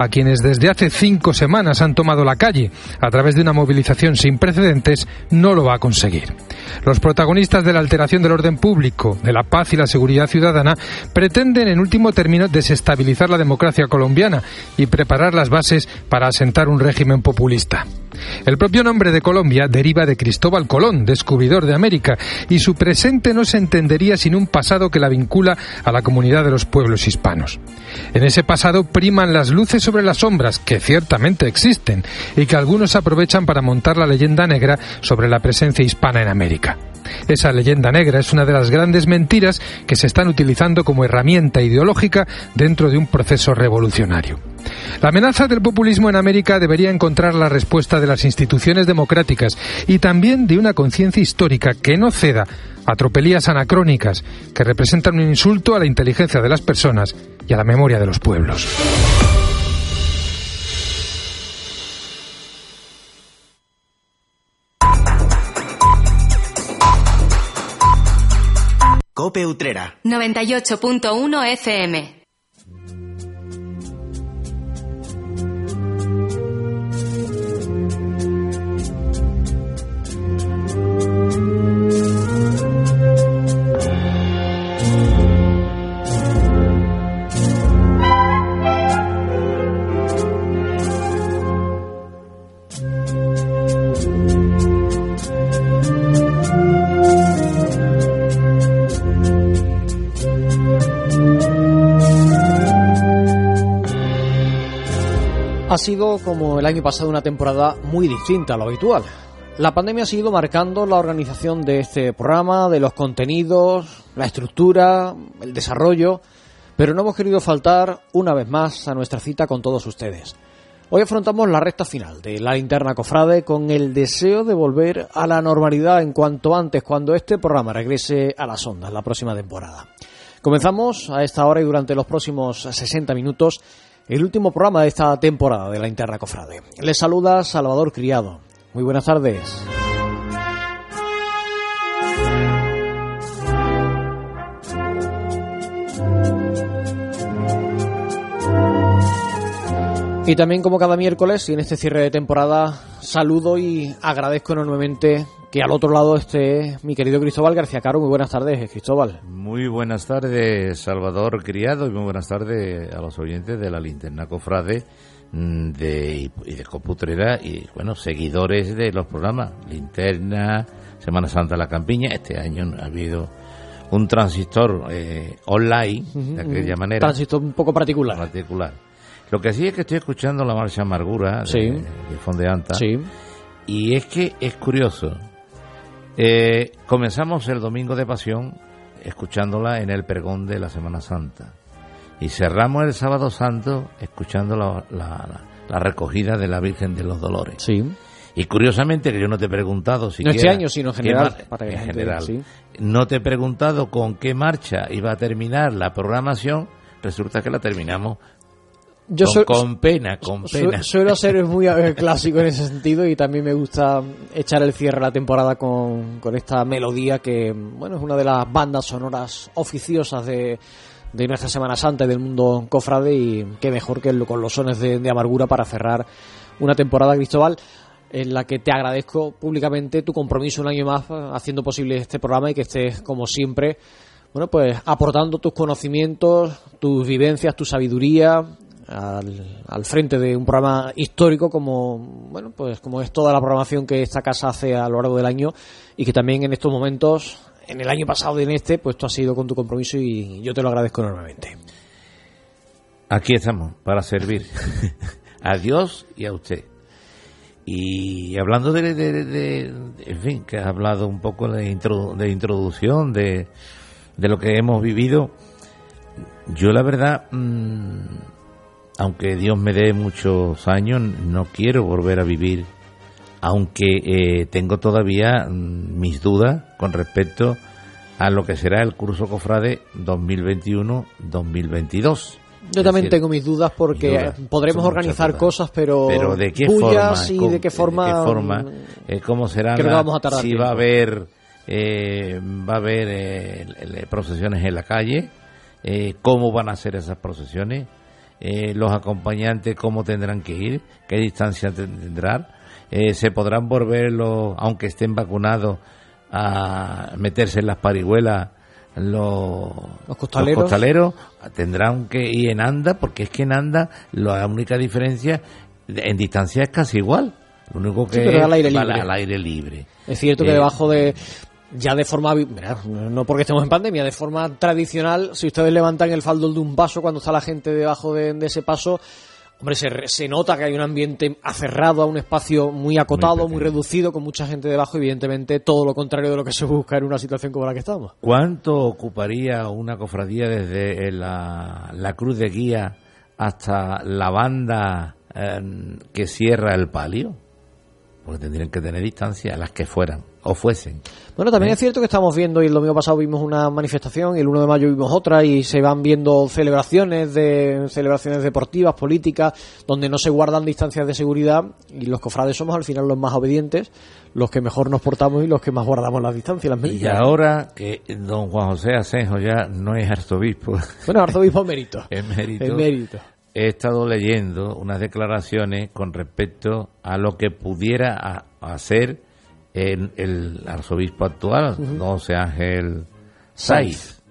a quienes desde hace cinco semanas han tomado la calle a través de una movilización sin precedentes, no lo va a conseguir. Los protagonistas de la alteración del orden público, de la paz y la seguridad ciudadana pretenden en último término desestabilizar la democracia colombiana y preparar las bases para asentar un régimen populista. El propio nombre de Colombia deriva de Cristóbal Colón, descubridor de América, y su presente no se entendería sin un pasado que la vincula a la comunidad de los pueblos hispanos. En ese pasado priman las luces sobre las sombras, que ciertamente existen, y que algunos aprovechan para montar la leyenda negra sobre la presencia hispana en América. Esa leyenda negra es una de las grandes mentiras que se están utilizando como herramienta ideológica dentro de un proceso revolucionario. La amenaza del populismo en América debería encontrar la respuesta de las instituciones democráticas y también de una conciencia histórica que no ceda a tropelías anacrónicas que representan un insulto a la inteligencia de las personas y a la memoria de los pueblos. Cope Utrera. 98.1 FM. Ha sido como el año pasado una temporada muy distinta a lo habitual. La pandemia ha seguido marcando la organización de este programa, de los contenidos, la estructura, el desarrollo, pero no hemos querido faltar una vez más a nuestra cita con todos ustedes. Hoy afrontamos la recta final de la linterna cofrade con el deseo de volver a la normalidad en cuanto antes, cuando este programa regrese a las ondas la próxima temporada. Comenzamos a esta hora y durante los próximos 60 minutos el último programa de esta temporada de la Interna Cofrade. Les saluda Salvador Criado. Muy buenas tardes. Y también como cada miércoles y en este cierre de temporada saludo y agradezco enormemente que al otro lado esté mi querido Cristóbal García Caro. Muy buenas tardes, Cristóbal. Muy buenas tardes, Salvador Criado, y muy buenas tardes a los oyentes de la Linterna Cofrade mm, de, y de Coputrera y, bueno, seguidores de los programas Linterna, Semana Santa La Campiña. Este año ha habido un transistor eh, online, de aquella manera. Transistor un poco particular. Particular. Lo que sí es que estoy escuchando la marcha Amargura de, de Fondeanta. Sí. Y es que es curioso. Eh, comenzamos el domingo de pasión escuchándola en el pregón de la Semana Santa. Y cerramos el sábado santo escuchando la, la, la recogida de la Virgen de los Dolores. Sí. Y curiosamente, que yo no te he preguntado si No este año, sino en general. Para en general. sí. No te he preguntado con qué marcha iba a terminar la programación. Resulta que la terminamos Yo con, pena, con Su- pena. Suelo ser muy eh, clásico en ese sentido y también me gusta echar el cierre a la temporada con, con esta melodía que, bueno, es una de las bandas sonoras oficiosas de, de nuestra Semana Santa y del mundo cofrade y qué mejor que con los sones de, de amargura para cerrar una temporada, Cristóbal, en la que te agradezco públicamente tu compromiso un año más eh, haciendo posible este programa y que estés, como siempre, bueno, pues aportando tus conocimientos, tus vivencias, tu sabiduría al, al frente de un programa histórico como, bueno, pues como es toda la programación que esta casa hace a lo largo del año y que también en estos momentos, en el año pasado y en este, pues tú has sido con tu compromiso y yo te lo agradezco enormemente. Aquí estamos, para servir a Dios y a usted. Y hablando de, de- en fin, que has hablado un poco de, introdu- de introducción, de, de lo que hemos vivido, yo la verdad, mm, aunque Dios me dé muchos años, no quiero volver a vivir, aunque eh, tengo todavía mm, mis dudas con respecto a lo que será el curso Cofrade 2021-2022. Yo también decir, tengo mis dudas porque dudas, podremos organizar dudas. cosas, pero, pero de qué bullas forma, y cómo- de qué forma, qué forma, eh, cómo será si va a haber eh, va a haber eh, procesiones en la calle cómo van a ser esas procesiones eh, los acompañantes cómo tendrán que ir, qué distancia tendrán, eh, se podrán volver, los, aunque estén vacunados, a meterse en las parihuelas los, los, costaleros. tendrán que ir en anda, porque es que en anda la única diferencia en distancia es casi igual. Lo único que es al aire, libre. al aire libre. Es cierto que debajo de, ya de forma, no porque estemos en pandemia, de forma tradicional, si ustedes levantan el faldo de un paso cuando está la gente debajo de, ese paso, hombre, se, se, nota que hay un ambiente aferrado a un espacio muy acotado, muy, reducido, con mucha gente debajo, evidentemente todo lo contrario de lo que se busca en una situación como la que estamos. ¿Cuánto ocuparía una cofradía desde la, la cruz de guía hasta la banda eh, que cierra el palio? Porque tendrían que tener distancia, las que fueran o fuesen. Bueno, también ¿Eh? es cierto que estamos viendo, y el domingo pasado vimos una manifestación, y el 1 de mayo vimos otra, y se van viendo celebraciones de celebraciones deportivas, políticas, donde no se guardan distancias de seguridad, y los cofrades somos al final los más obedientes, los que mejor nos portamos y los que más guardamos las distancias, las medidas. Y ahora que don Juan José Asenjo ya no es arzobispo. Bueno, arzobispo mérito. mérito. mérito he estado leyendo unas declaraciones con respecto a lo que pudiera hacer el, el arzobispo actual, don José Ángel Saiz,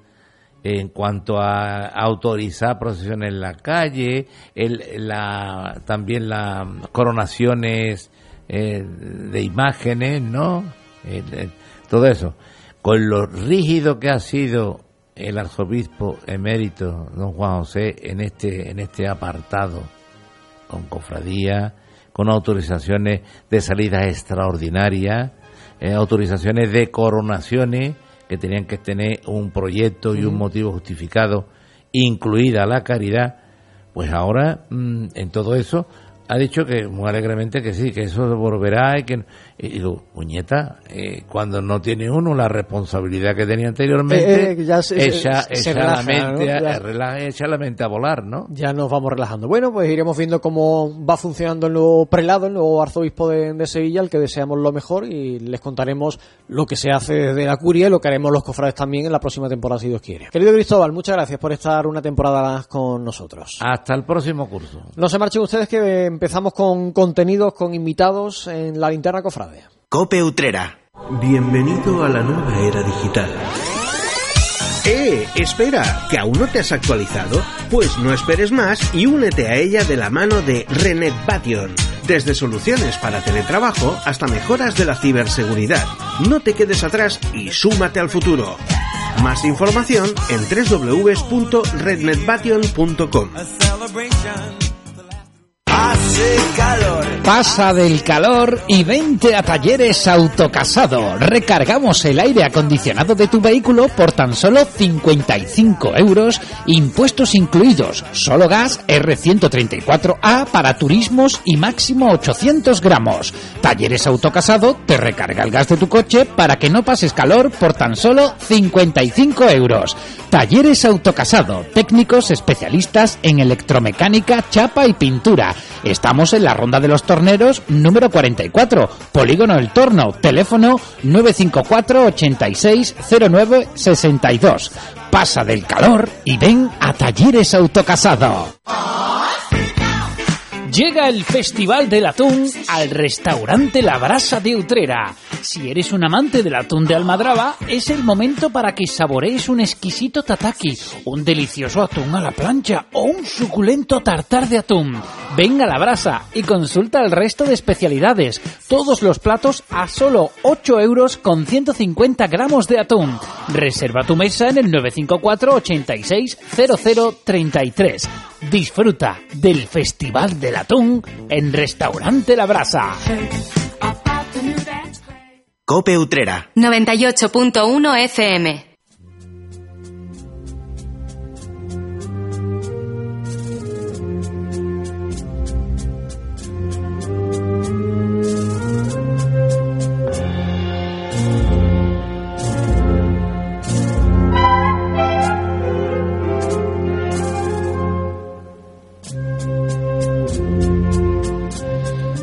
en cuanto a autorizar procesiones en la calle, el, la, también las coronaciones eh, de imágenes, ¿no? todo eso. Con lo rígido que ha sido el arzobispo emérito, don Juan José, en este, en este apartado, con cofradía, con autorizaciones de salidas extraordinarias, eh, autorizaciones de coronaciones que tenían que tener un proyecto y un motivo justificado, incluida la caridad, pues ahora mm, en todo eso ha dicho que muy alegremente que sí, que eso volverá y que y digo, muñeta, eh, cuando no tiene uno la responsabilidad que tenía anteriormente, eh, ya se, echa, la mente a, la mente a volar, ¿no? Ya nos vamos relajando. Bueno, pues iremos viendo cómo va funcionando el nuevo prelado, el nuevo arzobispo de, Sevilla, al que deseamos lo mejor y les contaremos lo que se hace desde la curia y lo que haremos los cofrades también en la próxima temporada, si Dios quiere. Querido Cristóbal, muchas gracias por estar una temporada más con nosotros. Hasta el próximo curso. No se marchen ustedes que empezamos con contenidos, con invitados en la linterna cofrade. Cope Utrera. Bienvenido a la nueva era digital. ¡Eh! Espera, ¿que aún no te has actualizado? Pues no esperes más y únete a ella de la mano de Renet Bation. Desde soluciones para teletrabajo hasta mejoras de la ciberseguridad. No te quedes atrás y súmate al futuro. Más información en www.rednetbation.com. Pasa del calor y vente a Talleres Autocasado. Recargamos el aire acondicionado de tu vehículo por tan solo 55 euros, impuestos incluidos, solo gas R134A para turismos y máximo 800 gramos. Talleres Autocasado te recarga el gas de tu coche para que no pases calor por tan solo 55 euros. Talleres Autocasado, técnicos especialistas en electromecánica, chapa y pintura. Estamos en la Ronda de los Torneros número 44, Polígono El Torno, teléfono 954 86 09 62. Pasa del calor y ven a Talleres Autocasado. Llega el Festival del Atún al restaurante La Brasa de Utrera. Si eres un amante del atún de Almadraba, es el momento para que saborees un exquisito tataki, un delicioso atún a la plancha o un suculento tartar de atún. Venga a La Brasa y consulta el resto de especialidades. Todos los platos a solo 8 euros con 150 gramos de atún. Reserva tu mesa en el 954 86 0033. Disfruta del Festival del Atún en Restaurante La Brasa. Cope Utrera. 98.1 FM.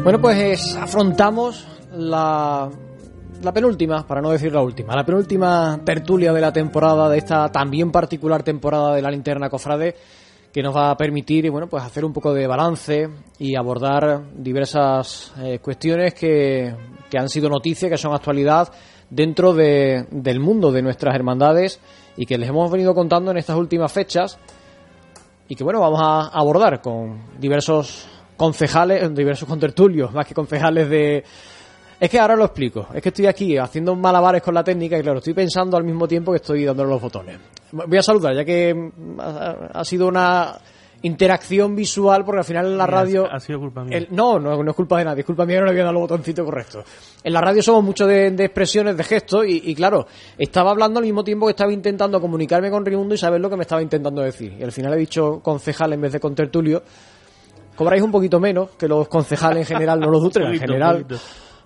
Bueno, pues afrontamos la, la penúltima, para no decir la última, la penúltima tertulia de la temporada, de esta también particular temporada de la linterna cofrade que nos va a permitir bueno, pues hacer un poco de balance y abordar diversas eh, cuestiones que, que han sido noticias, que son actualidad dentro de, del mundo de nuestras hermandades y que les hemos venido contando en estas últimas fechas y que bueno, vamos a abordar con diversos concejales, diversos contertulios, más que concejales de... Es que ahora lo explico, es que estoy aquí haciendo malabares con la técnica y claro, estoy pensando al mismo tiempo que estoy dándole los botones. Voy a saludar, ya que mm, ha, sido una interacción visual, porque al final en la radio... Ha sido culpa mía. el- no, no, no es culpa de nadie, es culpa mía que no le había dado el botoncito correcto. En la radio somos mucho de, de expresiones, de gestos, y, y claro, estaba hablando al mismo tiempo que estaba intentando comunicarme con Raimundo y saber lo que me estaba intentando decir. Y al final he dicho concejal en vez de contertulio. Cobráis un poquito menos que los concejales en general, no los de Utrera, en general. poquito.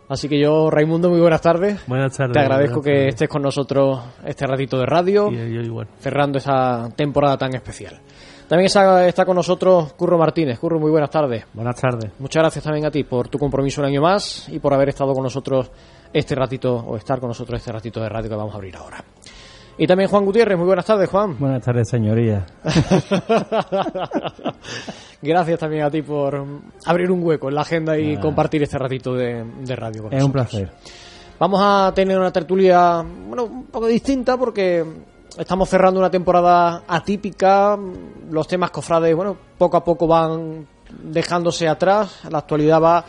Así que yo, Raimundo, muy buenas tardes. Buenas tardes. Te agradezco que tardes. estés con nosotros este ratito de radio Y yo igual. cerrando esa temporada tan especial. También está con nosotros Curro Martínez. Curro, muy buenas tardes. Buenas tardes. Muchas gracias también a ti por tu compromiso un año más y por haber estado con nosotros este ratito, o estar con nosotros este ratito de radio que vamos a abrir ahora. Y también Juan Gutiérrez, muy buenas tardes, Juan. Buenas tardes, señoría. Gracias también a ti por abrir un hueco en la agenda y compartir este ratito de, de radio con Es un placer. Vamos a tener una tertulia, bueno, un poco distinta porque estamos cerrando una temporada atípica. Los temas cofrades, bueno, poco a poco van dejándose atrás. La actualidad va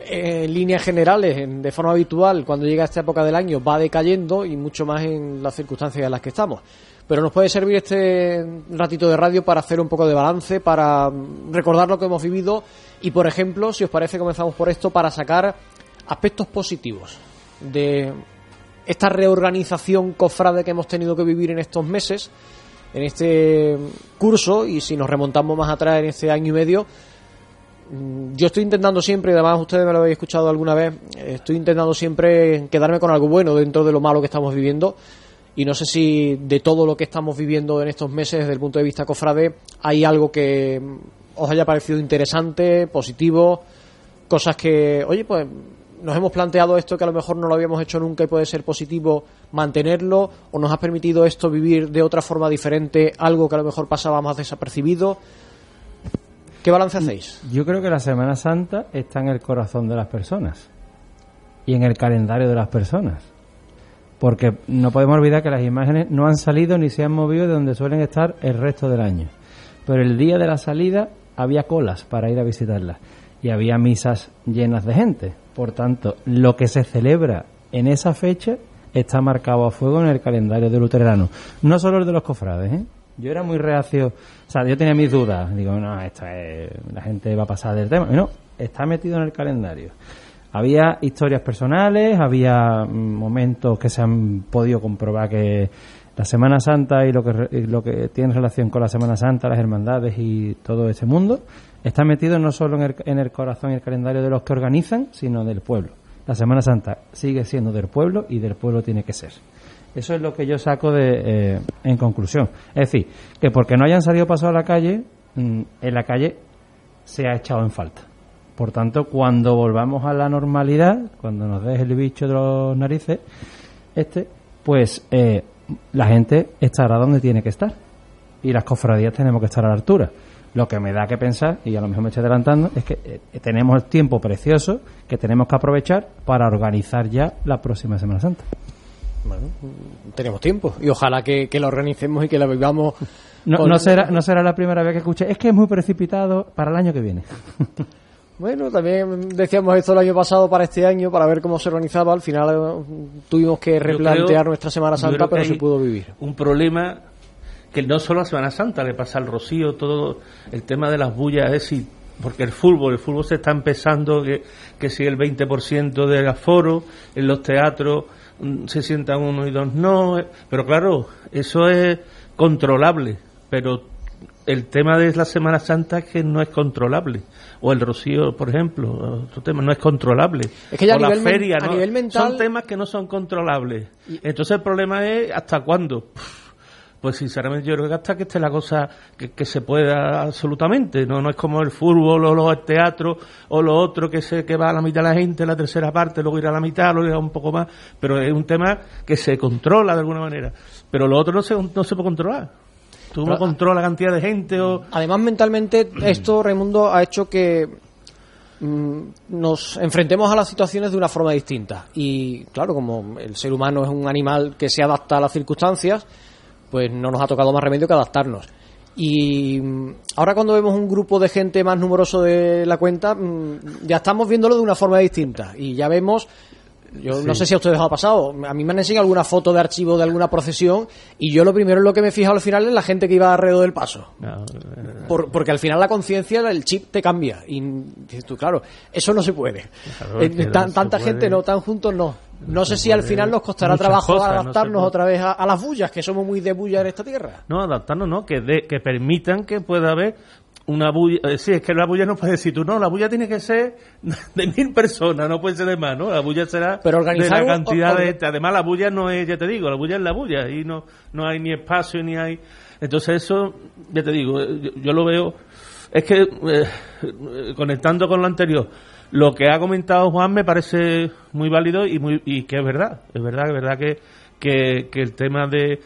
en líneas generales, en- de forma habitual, cuando llega esta época del año, va decayendo y mucho más en las circunstancias en las que estamos. Pero nos puede servir este ratito de radio para hacer un poco de balance, para mm, recordar lo que hemos vivido y, por ejemplo, si os parece, comenzamos por esto, para sacar aspectos positivos de esta reorganización cofrade que hemos tenido que vivir en estos meses, en este curso, y si nos remontamos más atrás en este año y medio, yo estoy intentando siempre, y además ustedes me lo habéis escuchado alguna vez, estoy intentando siempre quedarme con algo bueno dentro de lo malo que estamos viviendo. Y no sé si de todo lo que estamos viviendo en estos meses, desde el punto de vista cofrade, hay algo que mm, os haya parecido interesante, positivo, cosas que, oye, pues nos hemos planteado esto que a lo mejor no lo habíamos hecho nunca y puede ser positivo mantenerlo, o nos ha permitido esto vivir de otra forma diferente, algo que a lo mejor pasaba más desapercibido. ¿Qué balance hacéis? Yo creo que la Semana Santa está en el corazón de las personas y en el calendario de las personas. Porque no podemos olvidar que las imágenes no han salido ni se han movido de donde suelen estar el resto del año. Pero el día de la salida había colas para ir a visitarlas y había misas llenas de gente. Por tanto, lo que se celebra en esa fecha está marcado a fuego en el calendario del luterano. No solo el de los cofrades, ¿eh? Yo era muy reacio, o sea, yo tenía mis dudas. Digo, no, esto es, la gente va a pasar del tema. Y no, está metido en el calendario. Había historias personales, había mm, momentos que se han podido comprobar que la Semana Santa y lo que, y lo que tiene relación con la Semana Santa, las hermandades y todo ese mundo, está metido no solo en el, en el corazón y el calendario de los que organizan, sino del pueblo. La Semana Santa sigue siendo del pueblo y del pueblo tiene que ser. Eso es lo que yo saco de, eh, en conclusión. Es decir, que porque no hayan salido paso a la calle, mm, en la calle se ha echado en falta. Por tanto, cuando volvamos a la normalidad, cuando nos deje el bicho de los narices, este, pues eh, la gente estará donde tiene que estar. Y las cofradías tenemos que estar a la altura. Lo que me da que pensar, y a lo mejor me estoy adelantando, es que eh, tenemos el tiempo precioso que tenemos que aprovechar para organizar ya la próxima Semana Santa. Bueno, tenemos tiempo y ojalá que, que la organicemos y que la vivamos. No, con- no será, no será la primera vez que escuche. Es que es muy precipitado para el año que viene. Bueno, también decíamos esto el año pasado para este año, para ver cómo se organizaba. Al final eh, tuvimos que replantear creo- nuestra Semana Santa, pero se pudo vivir. Un problema que no solo a Semana Santa le pasa al Rocío, todo el tema de las bullas, es decir, porque el fútbol, el fútbol se está empezando, que, que si el 20% del aforo, en los teatros se sientan uno y dos no, eh, pero claro, eso es controlable, pero el tema de la Semana Santa es que no es controlable. O el Rocío, por ejemplo, otro tema, no es controlable. Es que ya a o la nivel feria, a ¿no? nivel mental- Son temas que no son controlables. Entonces el problema es hasta cuándo. Pues sinceramente yo creo que hasta que esté la cosa que, que se pueda absolutamente. No no es como el fútbol o los teatros o lo otro que se que va a la mitad de la gente, la tercera parte, luego irá a la mitad, luego irá un poco más. Pero es un tema que se controla de alguna manera. Pero lo otro no se, no se puede controlar. Tú no controlas la cantidad de gente o... Además, mentalmente, esto, Raimundo, ha hecho que mm, nos enfrentemos a las situaciones de una forma distinta. Y claro, como el ser humano es un animal que se adapta a las circunstancias, pues no nos ha tocado más remedio que adaptarnos. Y mm, ahora cuando vemos un grupo de gente más numeroso de la cuenta, mm, ya estamos viéndolo de una forma distinta. Y ya vemos yo no sé si a ustedes os ha pasado. A mí me han enseñado alguna foto de archivo de alguna procesión y yo lo primero en lo que me he fijado al final es la gente que iba alrededor del paso. eh, Por- porque al final la conciencia, el chip te cambia. Y dices tú, claro, eso no se puede. Claro, Eh, tan- tanta puede. gente no, tan juntos no. No, sé si al final nos costará trabajo cosas, adaptarnos otra vez a, a las bullas, que somos muy de bulla en esta tierra. No, adaptarnos, no, que, de- que permitan que pueda haber una bulla. eh, sí, es que la bulla no puede decir tú, no, la bulla tiene que ser de mil personas, no puede ser de más, ¿no? La bulla será Pero de la cantidad de gente. Además, la bulla no es, ya te digo, la bulla es la bulla y no, no hay ni espacio ni hay. Entonces, eso, ya te digo, eh, yo, yo lo veo. Es que, eh, eh, conectando con lo anterior, lo que ha comentado Juan me parece muy válido y, muy, y que es verdad. Es verdad, es verdad que, que, que el tema de,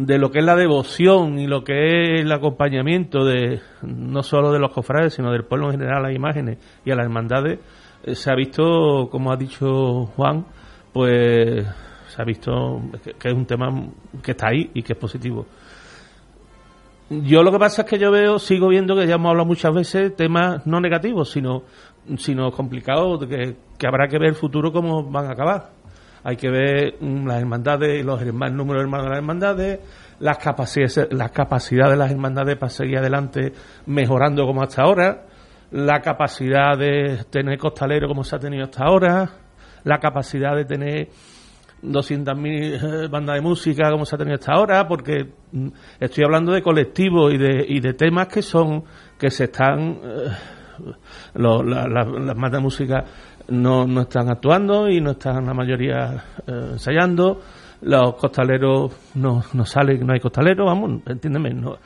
de lo que es la devoción y lo que es el acompañamiento de no solo de los cofrades, sino del pueblo en general a las imágenes y a las hermandades, eh, se ha visto, como ha dicho Juan, pues se ha visto que, que es un tema que está ahí y que es positivo. Yo lo que pasa es que yo veo, sigo viendo que ya hemos hablado muchas veces temas no negativos, sino, sino complicados, que, que habrá que ver el futuro cómo van a acabar. Hay que ver mm, las hermandades, los hermanos, el número de hermanos de las hermandades, las capacidades, las capacidades de las hermandades para seguir adelante mejorando como hasta ahora, la capacidad de tener costalero como se ha tenido hasta ahora, la capacidad de tener 200.000 eh, bandas de música como se ha tenido hasta ahora, porque mm, estoy hablando de colectivos y de, y de temas que son, que se están, eh, la- la- las bandas de música no, no están actuando y no están la mayoría eh, ensayando, los costaleros no, no salen, no hay costaleros, vamos, entiéndeme, no,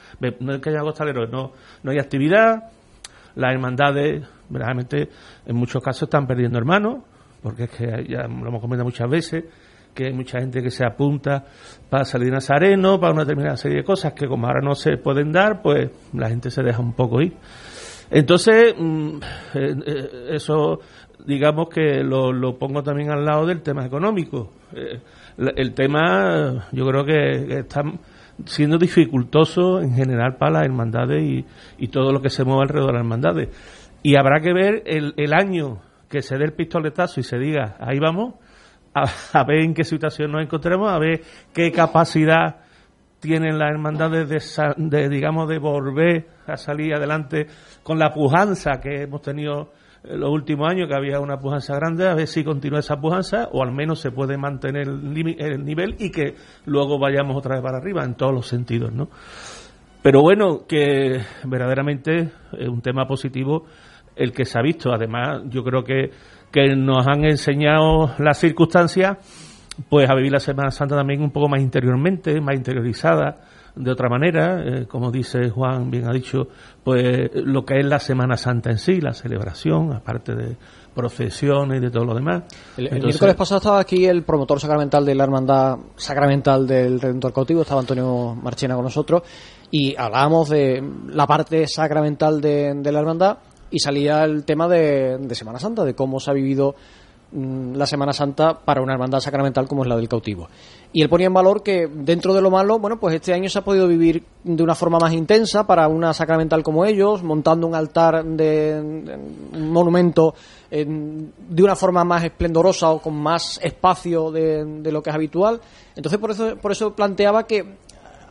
no es que haya costaleros, no, no hay actividad, las hermandades, verdaderamente, en muchos casos están perdiendo hermanos, porque es que ya lo hemos comentado muchas veces, que hay mucha gente que se apunta para salir Nazareno, para una determinada serie de cosas que como ahora no se pueden dar, pues la gente se deja un poco ir. Entonces, mm, eh, eh, eso digamos que lo, lo pongo también al lado del tema económico. Eh, el tema, yo creo que, está siendo dificultoso en general para las hermandades y, y todo lo que se mueve alrededor de las hermandades. Y habrá que ver el, el año que se dé el pistoletazo y se diga, ahí vamos, a, a ver en qué situación nos encontremos, a ver qué capacidad tienen las hermandades de, de, digamos, de volver a salir adelante con la pujanza que hemos tenido en los últimos años, que había una pujanza grande, a ver si continúa esa pujanza o al menos se puede mantener el, el nivel y que luego vayamos otra vez para arriba en todos los sentidos, ¿no? Pero bueno, que verdaderamente es un tema positivo el que se ha visto. Además, yo creo que, que nos han enseñado las circunstancias pues a vivir la Semana Santa también un poco más interiormente, más interiorizada, de otra manera, eh, como dice Juan, bien ha dicho, pues lo que es la Semana Santa en sí, la celebración, aparte de procesiones y de todo lo demás. El, miércoles pasado estaba aquí el promotor sacramental de la hermandad sacramental del Redentor Cautivo, estaba Antonio Marchena con nosotros, y hablábamos de la parte sacramental de, de la hermandad y salía el tema de, de Semana Santa, de cómo se ha vivido mm, la Semana Santa para una hermandad sacramental como es la del cautivo. Y él ponía en valor que dentro de lo malo, bueno, pues este año se ha podido vivir de una forma más intensa para una sacramental como ellos, montando un altar de, de- un monumento en- de una forma más esplendorosa o con más espacio de, de lo que es habitual. Entonces por eso por eso planteaba que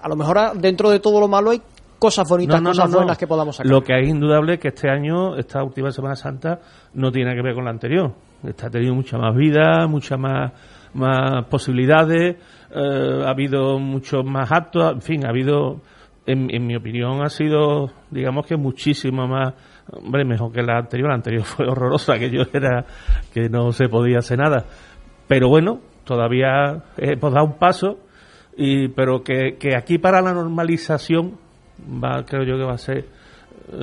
a lo mejor dentro de todo lo malo hay cosas bonitas, No, no, cosas no. buenas que podamos sacar. Lo que es indudable es que este año, esta última Semana Santa, no tiene que ver con la anterior. Está tenido mucha más vida, mucha más, más posibilidades, eh, ha habido muchos más actos, en fin, ha habido, en, en mi opinión, ha sido, digamos que muchísimo más, hombre, mejor que la anterior. La anterior fue horrorosa, que yo era, que no se podía hacer nada. Pero bueno, todavía hemos dado un paso, y, pero que, que aquí para la normalización va, creo yo que va a ser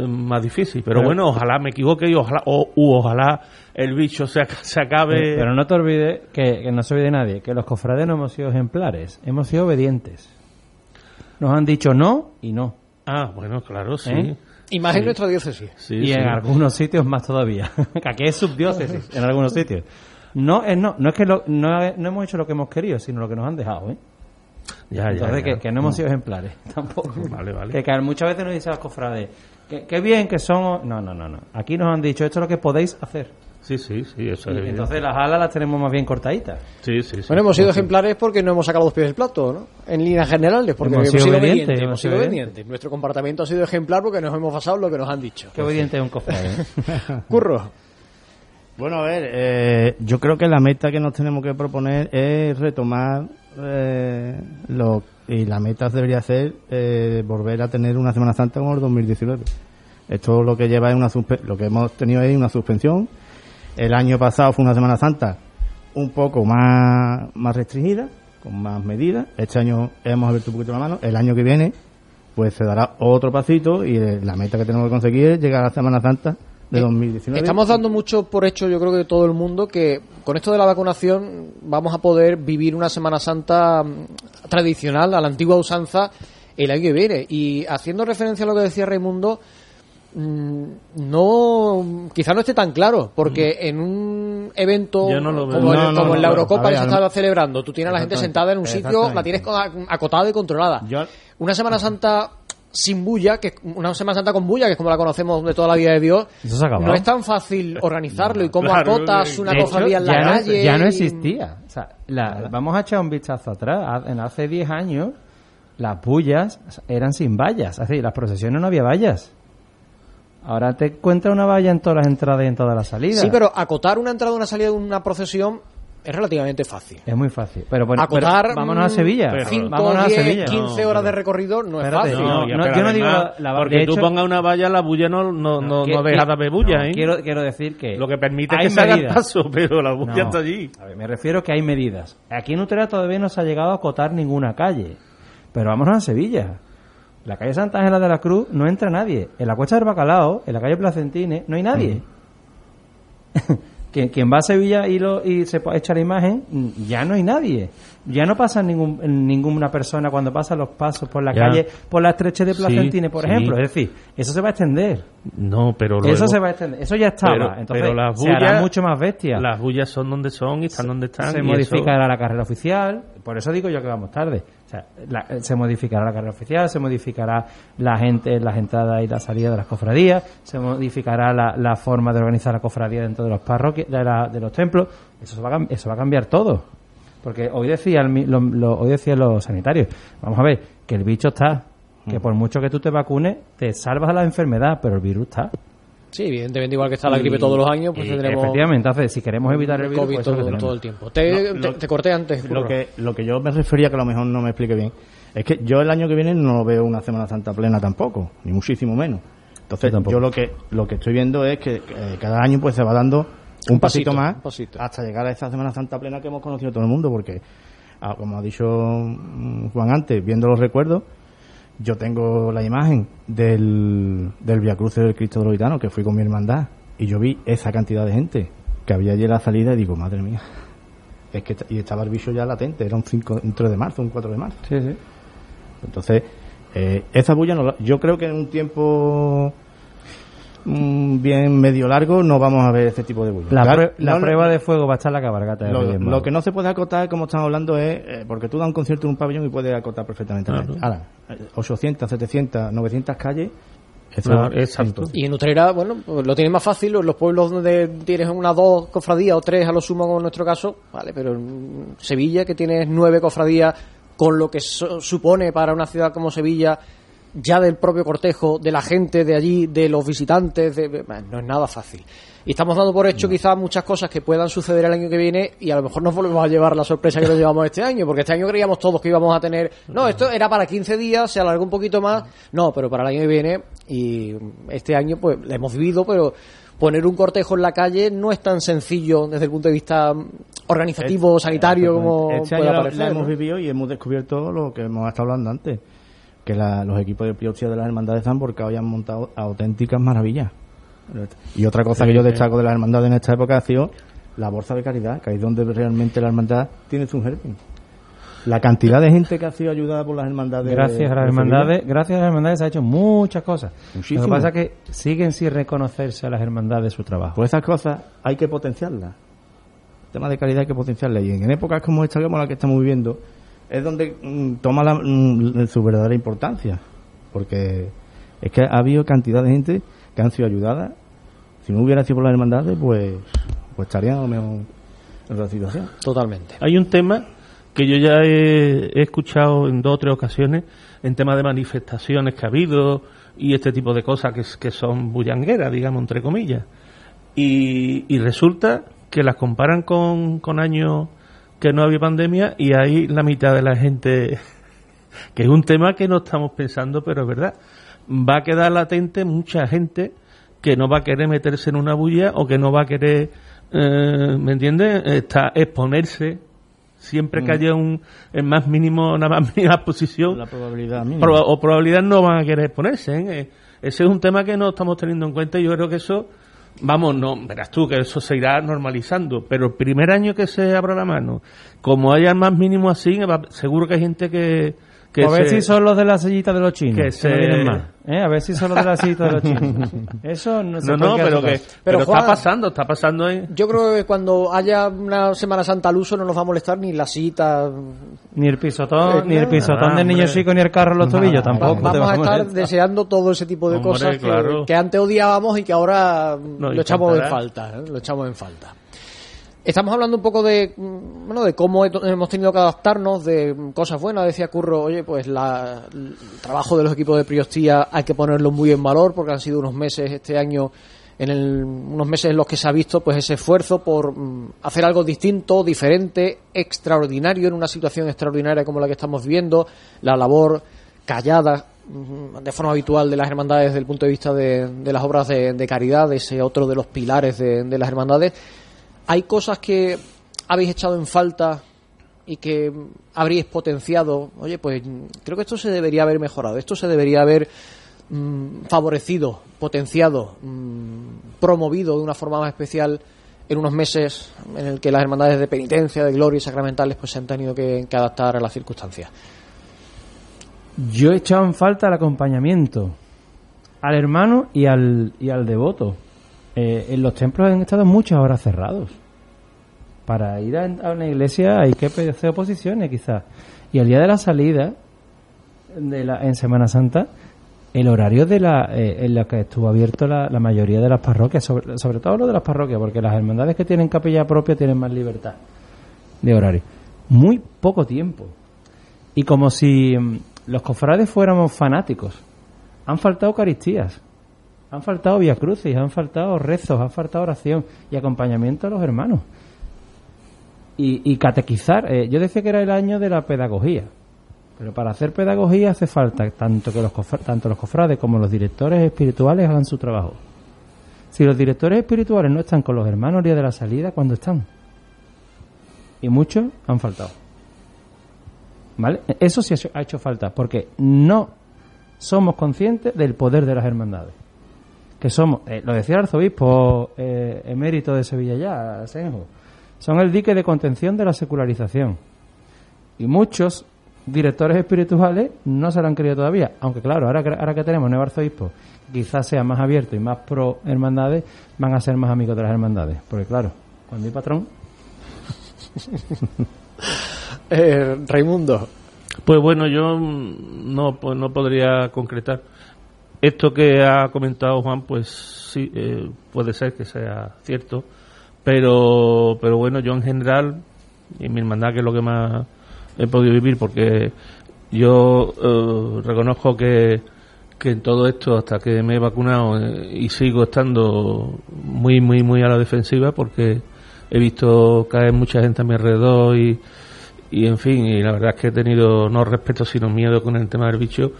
más difícil. Pero, Pero- bueno, ojalá me equivoque y ojalá, o, u ojalá el bicho se, se acabe. Pero no te olvides, que, que no se olvide nadie, que los cofrades no hemos sido ejemplares, hemos sido obedientes. nos han dicho no y no. Ah, bueno, claro, sí. ¿Eh? Y más en nuestra diócesis. Sí, y sí. en algunos sitios más todavía. que aquí es subdiócesis, en algunos sitios. No es no, no es que lo- no, no hemos hecho lo que hemos querido, sino lo que nos han dejado, ¿eh? Ya, ya, Entonces, ya. Que, que no hemos sido ejemplares, tampoco. Vale, vale. Que, que muchas veces nos dicen las cofrades, que, que bien que somos... No, no, no, no. Aquí nos han dicho, esto es lo que podéis hacer. Sí, sí, sí, eso es entonces las alas las tenemos más bien cortaditas. Sí, sí, sí. Bueno, hemos sido Sí. ejemplares porque no hemos sacado los pies del plato, ¿no? En líneas generales, porque Hemos hemos, sido obedientes, hemos sido obedientes. Nuestro comportamiento ha sido ejemplar porque nos hemos basado en lo que nos han dicho. Qué obediente es un cofrade. ¿eh? Curro. Bueno, a ver, eh, yo creo que la meta que nos tenemos que proponer es retomar eh, lo y la meta debería ser eh, volver a tener una Semana Santa como el 2019. Esto lo que lleva es una lo que hemos tenido es una suspensión. El año pasado fue una Semana Santa un poco más más restringida, con más medidas. Este año hemos abierto un poquito la mano. El año que viene pues se dará otro pasito y eh, la meta que tenemos que conseguir es llegar a la Semana Santa de Eh, 2019. Estamos dando mucho por hecho, yo creo que todo el mundo, que con esto de la vacunación vamos a poder vivir una Semana Santa mm, tradicional, a la antigua usanza, el año que viene. Y haciendo referencia a lo que decía Raimundo, mm, no, quizá no esté tan claro, porque en un evento no lo como, el- No, no, como en la. Eurocopa ver, que se estaba celebrando, tú tienes a la gente sentada en un sitio, la tienes co- acotada y controlada. Yo- Una Semana Santa sin bulla, que una Semana Santa con bulla, que es como la conocemos de toda la vida de Dios, no es tan fácil organizarlo y cómo Claro, acotas una hecho, cofradía en la ya, no, calle. ya no existía. O sea, la- vamos a echar un vistazo atrás. En hace 10 años, las bullas eran sin vallas. Es decir, las procesiones no había vallas. Ahora te encuentras una valla en todas las entradas y en todas las salidas. Sí, pero acotar una entrada o una salida de una procesión es relativamente fácil. Es muy fácil. Pero, bueno, pero acotar vámonos a Sevilla. 5, vámonos a 10, Sevilla. 15 horas de recorrido no es Espérate, fácil. no, pero yo no digo la- la- porque de tú pongas una valla, la bulla no, no, no, Que- no deja de haber bulla, no, ¿eh? Quiero, quiero decir que... Lo que permite hay que se haga el medidas. paso, pero la bulla No. está allí. A ver, me refiero que hay medidas. Aquí en Utrera todavía no se ha llegado a acotar ninguna calle. Pero vámonos a Sevilla. La calle Santa Ángela de la Cruz no entra nadie. En la Cuesta del Bacalao, en la calle Placentine, no hay nadie. quien, quien va a Sevilla y, lo, y se echar la imagen, ya no hay nadie. Ya no pasa ningún, ninguna persona cuando pasan los pasos por la Ya. calle, por la estreche de Sí, Placentine, por sí. ejemplo. Es decir, eso se va a extender. No, pero luego... Eso se va a extender. Eso ya estaba. Pero- Entonces, pero las se hará bullas- mucho más bestia Las bullas son donde son y están donde están. se modificará la carrera oficial, por eso digo yo que vamos tarde. O sea, la- eh, se modificará la carrera oficial, se modificará la gente, las entradas y la salida de las cofradías, se modificará la, la forma de organizar la cofradía dentro de los parroquias, de, la- de los templos. Eso va a, eso va a cambiar todo. Porque hoy decía el lo- lo- hoy decían los sanitarios, vamos a ver, que el bicho está, que por mucho que tú te vacunes, te salvas de la enfermedad, pero el virus está. Sí, evidentemente, igual que está la gripe todos los años, pues Y tendremos Efectivamente, entonces, si queremos evitar el virus, COVID pues eso es lo todo, el tiempo. Te, Lo- te- lo- te corté antes. Lo que, lo que yo me refería, que a lo mejor no me explique bien, es que yo el año que viene no veo una Semana Santa plena tampoco, ni muchísimo menos. Entonces, Yo lo que lo que estoy viendo es que eh, cada año pues se va dando un, Un pasito, pasito, más un pasito. hasta llegar a esa Semana Santa plena que hemos conocido todo el mundo, porque, ah, como ha dicho mm, Juan antes, viendo los recuerdos, yo tengo la imagen del, del Via Cruz del Cristo Gitanos, que fui con mi hermandad, y yo vi esa cantidad de gente que había allí en la salida y digo, madre mía, es que y estaba el bicho ya latente, era un, 5, un 3 de marzo, un 4 de marzo. Sí, sí. Entonces, eh, esa bulla, no la- yo creo que en un tiempo bien medio largo no vamos a ver ese tipo de bulla. La, Claro, prue- la no- prueba de fuego va a estar la cabalgata. de lo, lo que no se puede acotar, como estamos hablando, es eh, porque tú das un concierto en un pabellón y puedes acotar perfectamente. Claro. Ahora, eh, 800, 700, 900 calles, exacto. Y en Utrera, bueno, pues lo tienen más fácil. Los pueblos donde tienes una, dos cofradías o tres a lo sumo, como en nuestro caso, vale, pero en Sevilla, que tienes nueve cofradías, con lo que so- supone para una ciudad como Sevilla, ya del propio cortejo, de la gente de allí, de los visitantes, de- no es nada fácil. Y estamos dando por hecho quizás muchas cosas que puedan suceder el año que viene y a lo mejor nos volvemos a llevar la sorpresa que nos llevamos este año, porque este año creíamos todos que íbamos a tener, no, esto era para 15 días, se alargó un poquito más, no, pero para el año que viene y este año pues lo hemos vivido, pero poner un cortejo en la calle no es tan sencillo desde el punto de vista organizativo, sanitario, como Este año la- parecer. la ¿no? hemos vivido y hemos descubierto lo que hemos estado hablando antes, que la- los equipos de biopsia de las hermandades han volcado y han montado auténticas maravillas. Y otra cosa que yo destaco de las hermandades en esta época ha sido la bolsa de caridad, que ahí es donde realmente la hermandad tiene su germen. La cantidad de gente que ha sido ayudada por las hermandades. Gracias a las de hermandades, gracias a las hermandades se ha hecho muchas cosas. Muchísimo. Lo que pasa es que siguen sin reconocerse a las hermandades su trabajo. Pues esas cosas hay que potenciarlas. El tema de calidad hay que potenciarlas. Y en épocas como esta, como la que estamos viviendo, es donde mm, toma la- mm, su verdadera importancia. Porque es que ha habido cantidad de gente que han sido ayudadas. Si no hubiera sido por las hermandades, pues, pues estarían a lo mejor en otra situación. Totalmente. Hay un tema que yo ya he, he escuchado en dos o tres ocasiones en tema de manifestaciones que ha habido y este tipo de cosas que, que son bullangueras, digamos, entre comillas. Y, y resulta que las comparan con, con años que no había pandemia y ahí la mitad de la gente, que es un tema que no estamos pensando, pero es verdad, va a quedar latente mucha gente que no va a querer meterse en una bulla o que no va a querer, eh, ¿me entiendes? Está, exponerse siempre que haya un en más mínimo una más mínima posición La probabilidad mínima. proba- o probabilidad no van a querer exponerse. Eh, ese es un tema que no estamos teniendo en cuenta y yo creo que eso vamos no verás tú que eso se irá normalizando pero el primer año que se abra la mano como haya más mínimo así seguro que hay gente que, que a ver se- si son los de la sillita de los chinos. que Que se- no vienen más. ¿eh? A ver si son los de la sillita de los chinos. Eso no se no no pero que pero, Juan, está pasando está pasando ¿eh? Yo creo que cuando haya una Semana Santa al uso no nos va a molestar ni la cita. Ni el pisotón, Eh, ni el pisotón ah, del niño hombre. chico, ni el carro en los tobillos, Va- tampoco. vamos va a estar molestar. deseando todo ese tipo de Hombre, cosas que, claro. que antes odiábamos y que ahora No, lo echamos en falta. ¿eh? Lo echamos en falta. Estamos hablando un poco de, mm, bueno, de cómo he- hemos tenido que adaptarnos, de cosas buenas. Decía Curro, oye, pues la- el trabajo de los equipos de Priostía hay que ponerlo muy en valor porque han sido unos meses este año, en el- unos meses en los que se ha visto pues ese esfuerzo por mm, hacer algo distinto, diferente, extraordinario en una situación extraordinaria como la que estamos viviendo, la labor callada mm, de forma habitual de las hermandades desde el punto de vista de, las obras de, de caridad, ese otro de los pilares de, de las hermandades. ¿Hay cosas que habéis echado en falta y que habríais potenciado? Oye, pues creo que esto se debería haber mejorado, esto se debería haber mm, favorecido, potenciado, mm, promovido de una forma más especial en unos meses en el que las hermandades de penitencia, de gloria y sacramentales pues se han tenido que, que adaptar a las circunstancias. Yo he echado en falta el acompañamiento al hermano y al, y al devoto. Eh, en los templos han estado muchas horas cerrados. Para ir a, una iglesia hay que hacer oposiciones, quizás. Y el día de la salida, de la, en Semana Santa, el horario de la, eh, en lo que estuvo abierto la, la mayoría de las parroquias, sobre, sobre todo lo de las parroquias, porque las hermandades que tienen capilla propia tienen más libertad de horario. Muy poco tiempo. Y como si mm, los cofrades fuéramos fanáticos. Han faltado Eucaristías, han faltado Via Crucis, han faltado rezos, han faltado oración y acompañamiento a los hermanos. Y, catequizar. eh, yo decía que era el año de la pedagogía. Pero para hacer pedagogía hace falta tanto que los tanto los cofrades como los directores espirituales hagan su trabajo. Si los directores espirituales no están con los hermanos el día de la salida, ¿cuándo están? Y muchos han faltado. ¿Vale? Eso sí ha hecho falta, porque no somos conscientes del poder de las hermandades. Que somos, eh, lo decía el arzobispo eh, emérito de Sevilla ya, Asenjo, son el dique de contención de la secularización. Y muchos directores espirituales no se lo han querido todavía. Aunque claro, ahora, que- ahora que tenemos nuevo arzobispo, quizás sea más abierto y más pro hermandades, van a ser más amigos de las hermandades. Porque claro, cuando hay patrón, Eh, Raimundo, Pues bueno, yo no, pues no podría concretar. Esto que ha comentado Juan, pues sí, eh, puede ser que sea cierto, pero, pero bueno, yo en general, y mi hermandad que es lo que más he podido vivir, porque yo eh, reconozco que, que en todo esto, hasta que me he vacunado eh, y sigo estando muy, muy, muy a la defensiva, porque he visto caer mucha gente a mi alrededor y, y en fin, y la verdad es que he tenido no respeto sino miedo con el tema del bicho,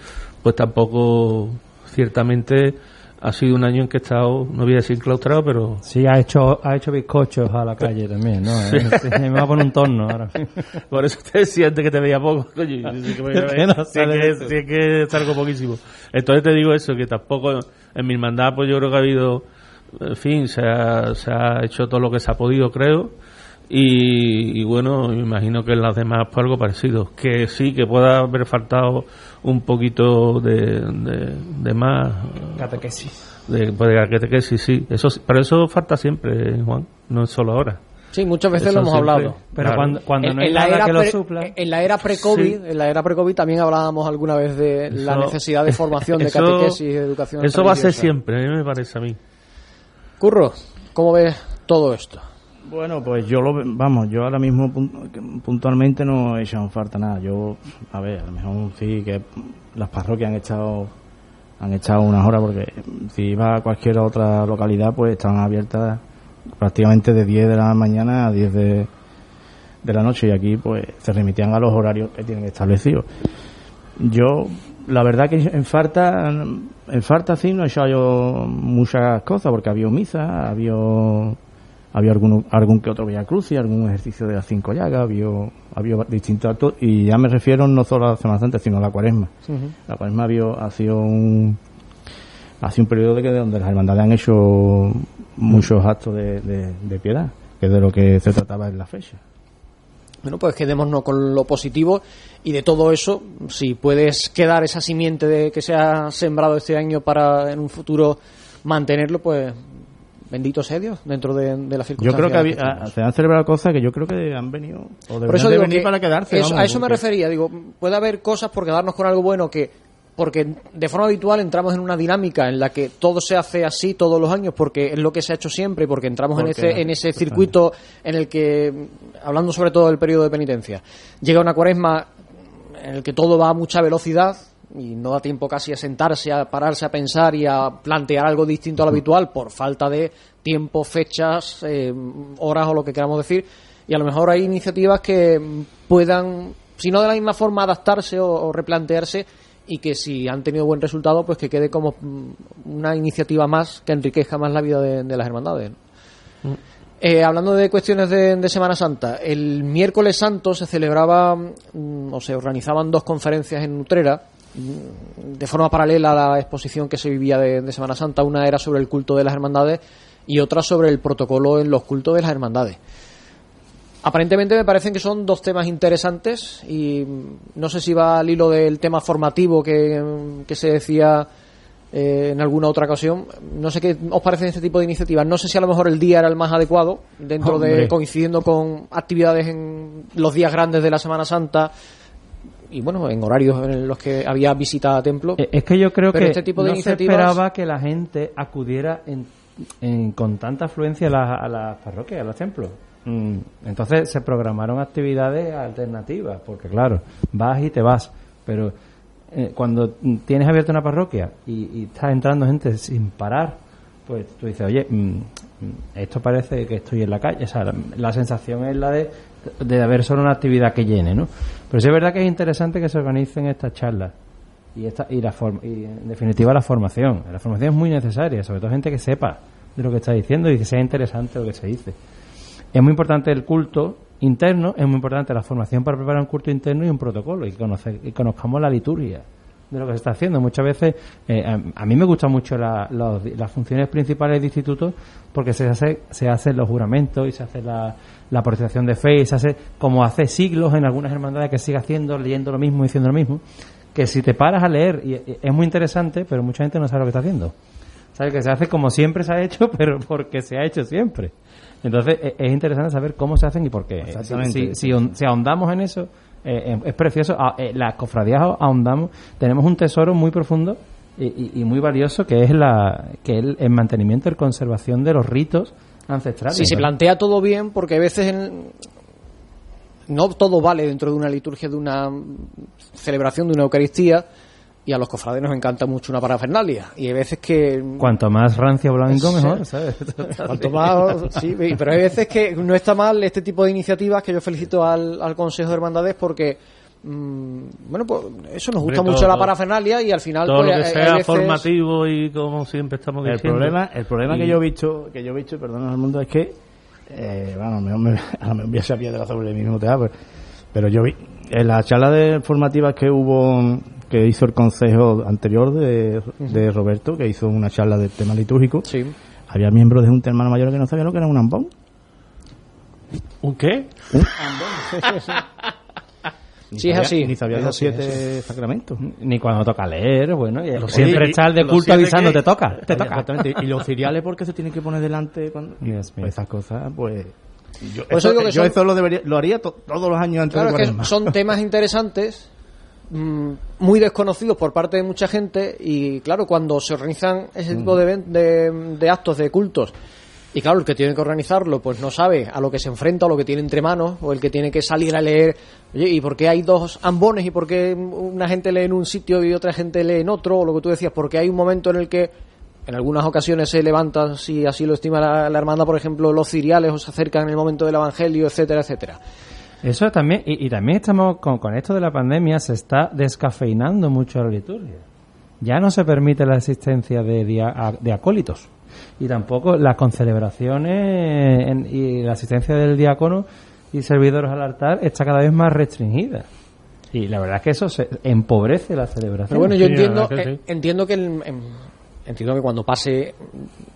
pues tampoco ciertamente ha sido un año en que he estado, no voy a decir enclaustrado, pero sí ha hecho, ha hecho bizcochos a la calle también, ¿no? Sí, me va a poner un torno ahora. por eso te decía antes que te veía poco, coño, sí que, me- no sí que- sí que salgo poquísimo. Entonces te digo eso, que tampoco en mi hermandad pues yo creo que ha habido, en fin, se ha, se ha hecho todo lo que se ha podido, creo, Y, y bueno, me imagino que en las demás pues algo parecido. Que sí, que pueda haber faltado un poquito de, de, de más. Catequesis. De, pues, de catequesis, sí. Eso, sí, pero eso falta siempre, Juan. No es solo ahora. Sí, muchas veces Eso lo hemos siempre. hablado. Pero Claro. cuando, cuando en, no hay en la nada era que lo pre- supla... en la era pre-COVID, Sí. en la era pre-COVID también hablábamos alguna vez de la necesidad de formación, de eso- catequesis, de educación. Eso va a ser siempre, a mí me parece a mí. Curro, ¿cómo ves todo esto? Bueno, pues yo lo vamos, yo ahora mismo pun- puntualmente no he echado en falta nada. Yo, a ver, a lo mejor sí que las parroquias han echado han echado unas horas porque si iba a cualquier otra localidad pues estaban abiertas prácticamente de 10 de la mañana a 10 de, de la noche y aquí pues se remitían a los horarios que tienen establecidos. Yo, la verdad que en falta, en falta sí no he echado yo muchas cosas porque había misa, había había algún, algún que otro Villa Cruz y algún ejercicio de las cinco llagas, había, había distintos actos, y ya me refiero no solo a la Semana Santa, sino a la cuaresma. La cuaresma había, ha sido un, ha sido un periodo de que donde las hermandades han hecho muchos actos de, de, de piedad, que es de lo que se trataba en la fecha. Bueno, pues quedémonos con lo positivo y de todo eso, si puedes quedar esa simiente de que se ha sembrado este año para en un futuro mantenerlo, pues bendito sea Dios dentro de, de las Yo creo que había- que tenemos. se han celebrado cosas que yo creo que han venido, o Por eso de digo venir que para quedarse. eso- vamos, a eso me refería. Digo, puede haber cosas por quedarnos con algo bueno que porque de forma habitual entramos en una dinámica en la que todo se hace así todos los años porque es lo que se ha hecho siempre y porque entramos en ese en ese circuito en el que hablando sobre todo del periodo de penitencia llega una cuaresma en el que todo va a mucha velocidad y no da tiempo casi a sentarse, a pararse a pensar y a plantear algo distinto a lo habitual por falta de tiempo, fechas, eh, horas o lo que queramos decir. Y a lo mejor hay iniciativas que puedan, si no de la misma forma, adaptarse o, o replantearse y que si han tenido buen resultado, pues que quede como mm, una iniciativa más que enriquezca más la vida de, de las hermandades. ¿no? Eh, hablando de cuestiones de, de Semana Santa, el miércoles santo se celebraba mm, o se organizaban dos conferencias en Utrera mm, de forma paralela a la exposición que se vivía de, de Semana Santa. Una era sobre el culto de las hermandades y otra sobre el protocolo en los cultos de las hermandades. Aparentemente me parecen que son dos temas interesantes y mm, no sé si va al hilo del tema formativo que, mm, que se decía eh, en alguna otra ocasión. No sé qué os parecen este tipo de iniciativas. No sé si a lo mejor el día era el más adecuado, dentro de coincidiendo con actividades en los días grandes de la Semana Santa y bueno, en horarios en los que había visita a templo. Eh, Es que yo creo Pero que este tipo de no se esperaba que la gente acudiera en, en- con tanta afluencia a, las- a las parroquias, a los templos. Mm, Entonces se programaron actividades alternativas, porque claro, vas y te vas, pero eh, cuando tienes abierta una parroquia y, y está entrando gente sin parar, pues tú dices, oye, mm, esto parece que estoy en la calle. O sea, la, sensación es la de, de haber solo una actividad que llene, ¿no? Pero sí es verdad que es interesante que se organicen estas charlas y esta y la forma y en definitiva la formación la formación es muy necesaria sobre todo gente que sepa de lo que está diciendo y que sea interesante lo que se dice es muy importante el culto interno es muy importante la formación para preparar un culto interno y un protocolo y conocer y conozcamos la liturgia de lo que se está haciendo muchas veces eh, a, a mí me gustan mucho la- los- las funciones principales de instituto porque se hace se hacen los juramentos y se hace la, la protestación de fe y se hace como hace siglos en algunas hermandades que sigue haciendo leyendo lo mismo y diciendo lo mismo que si te paras a leer, y y es muy interesante, pero mucha gente no sabe lo que está haciendo. Sabe que se hace como siempre se ha hecho, pero porque se ha hecho siempre. Entonces e- es interesante saber cómo se hacen y por qué. Si, si, si- si ahondamos en eso, eh, eh, es precioso. Ah, eh, las cofradías ahondamos, tenemos un tesoro muy profundo y, y- y muy valioso que es la que es el, el mantenimiento y conservación de los ritos ancestrales. Si se plantea todo bien, porque a veces en- no todo vale dentro de una liturgia, de una celebración, de una Eucaristía, y a los cofrades nos encanta mucho una parafernalia. Y hay veces que... Cuanto más rancio blanco, Sí. mejor, ¿sabes? Cuanto más, sí, pero hay veces que no está mal este tipo de iniciativas que yo felicito al, al Consejo de Hermandades porque, mm, bueno, pues eso nos gusta Hombre, mucho todo- la parafernalia y al final Todo pues, lo que sea veces- formativo y como siempre estamos El diciendo. problema, el problema que yo he visto, que yo he visto, perdón al mundo, es que, eh, bueno, a lo mejor me, a lo mejor voy a echar piedra sobre el mismo teatro, pero, pero yo vi, en la charla de formativas que hubo, que hizo el consejo anterior de, de Roberto, que hizo una charla del tema litúrgico, Sí. había miembros de un hermano mayor que no sabía lo que era un ambón. ¿Un qué? Ni Sí, es así. Ni sabía Es los así, siete sacramentos. Ni cuando toca leer, bueno, y- siempre está el de culto avisando, te toca, te toca. Exactamente. Y los cereales, porque se tienen que poner delante? Cuando... Pues esas cosas, pues. Yo, Por eso eso, digo que yo son- eso lo, debería, lo haría to- todos los años antes Claro, de es que son temas interesantes, muy desconocidos por parte de mucha gente y claro, cuando se organizan ese tipo de, de, de actos, de cultos, y claro, el que tiene que organizarlo pues no sabe a lo que se enfrenta o lo que tiene entre manos, o el que tiene que salir a leer, oye, ¿y por qué hay dos ambones y por qué una gente lee en un sitio y otra gente lee en otro? O lo que tú decías, porque hay un momento en el que en algunas ocasiones se levantan, si así lo estima la, la hermandad, por ejemplo, los ciriales o se acercan en el momento del evangelio, etcétera, etcétera. Eso también, y, y también estamos con, con esto de la pandemia, se está descafeinando mucho la liturgia. Ya no se permite la existencia de, dia- a- de acólitos. Y tampoco las concelebraciones en- y la asistencia del diácono y servidores al altar está cada vez más restringida. Y la verdad es que eso se empobrece la celebración. Pero bueno, yo entiendo, verdad que eh, sí. entiendo que el- entiendo que cuando pase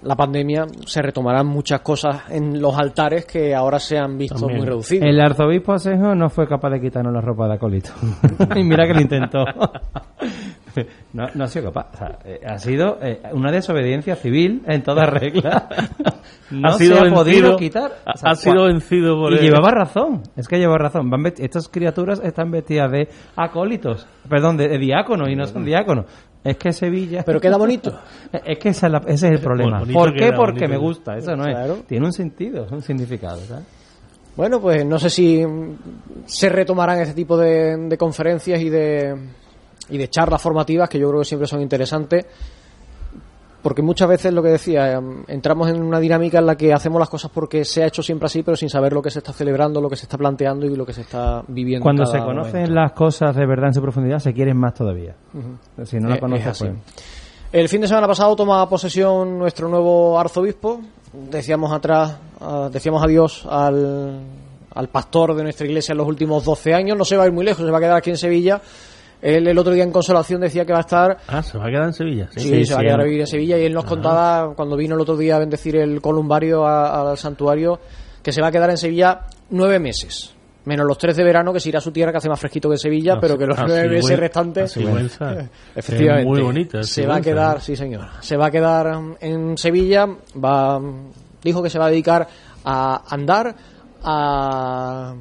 la pandemia se retomarán muchas cosas en los altares que ahora se han visto También. muy reducidos. El arzobispo Asenjo no fue capaz de quitarnos la ropa de acólito. y mira que lo intentó. no, no ha sido capaz. O sea, eh, ha sido eh, una desobediencia civil en toda regla. no Ha sido se ha vencido- podido quitar. ha- ha sido cua- vencido por Y él. llevaba razón. Es que llevaba razón. Van estas criaturas están vestidas de acólitos. Perdón, de, de diáconos y no son diáconos. Es que Sevilla... Pero queda bonito. Es que esa es la- ese es el problema. bonito ¿Por qué? Porque bonito me gusta. Eso no es. Tiene un sentido, un significado. ¿sabes? Bueno, pues no sé si se retomarán este tipo de, de conferencias y de, y de charlas formativas que yo creo que siempre son interesantes. Porque muchas veces lo que decía, em, entramos en una dinámica en la que hacemos las cosas porque se ha hecho siempre así, pero sin saber lo que se está celebrando, lo que se está planteando y lo que se está viviendo. Cuando se conocen momento. las cosas de verdad en su profundidad, se quieren más todavía. Si no Eh, la es conoces, así. pues... El fin de semana pasado toma posesión nuestro nuevo arzobispo. Decíamos atrás, ah, decíamos adiós al, al pastor de nuestra iglesia en los últimos 12 años. No se va a ir muy lejos, se va a quedar aquí en Sevilla. Él el otro día en Consolación decía que va a estar Ah, se va a quedar en Sevilla. Sí, se va a quedar a vivir en Sevilla y él nos contaba cuando vino el otro día a bendecir el columbario a- al santuario que se va a quedar en Sevilla nueve meses. Menos los tres de verano que se irá a su tierra que hace más fresquito que Sevilla, No, pero que los nueve meses restantes efectivamente muy bonita, se va a quedar, sí señor, se va a quedar en Sevilla, va dijo que se va a dedicar a andar, a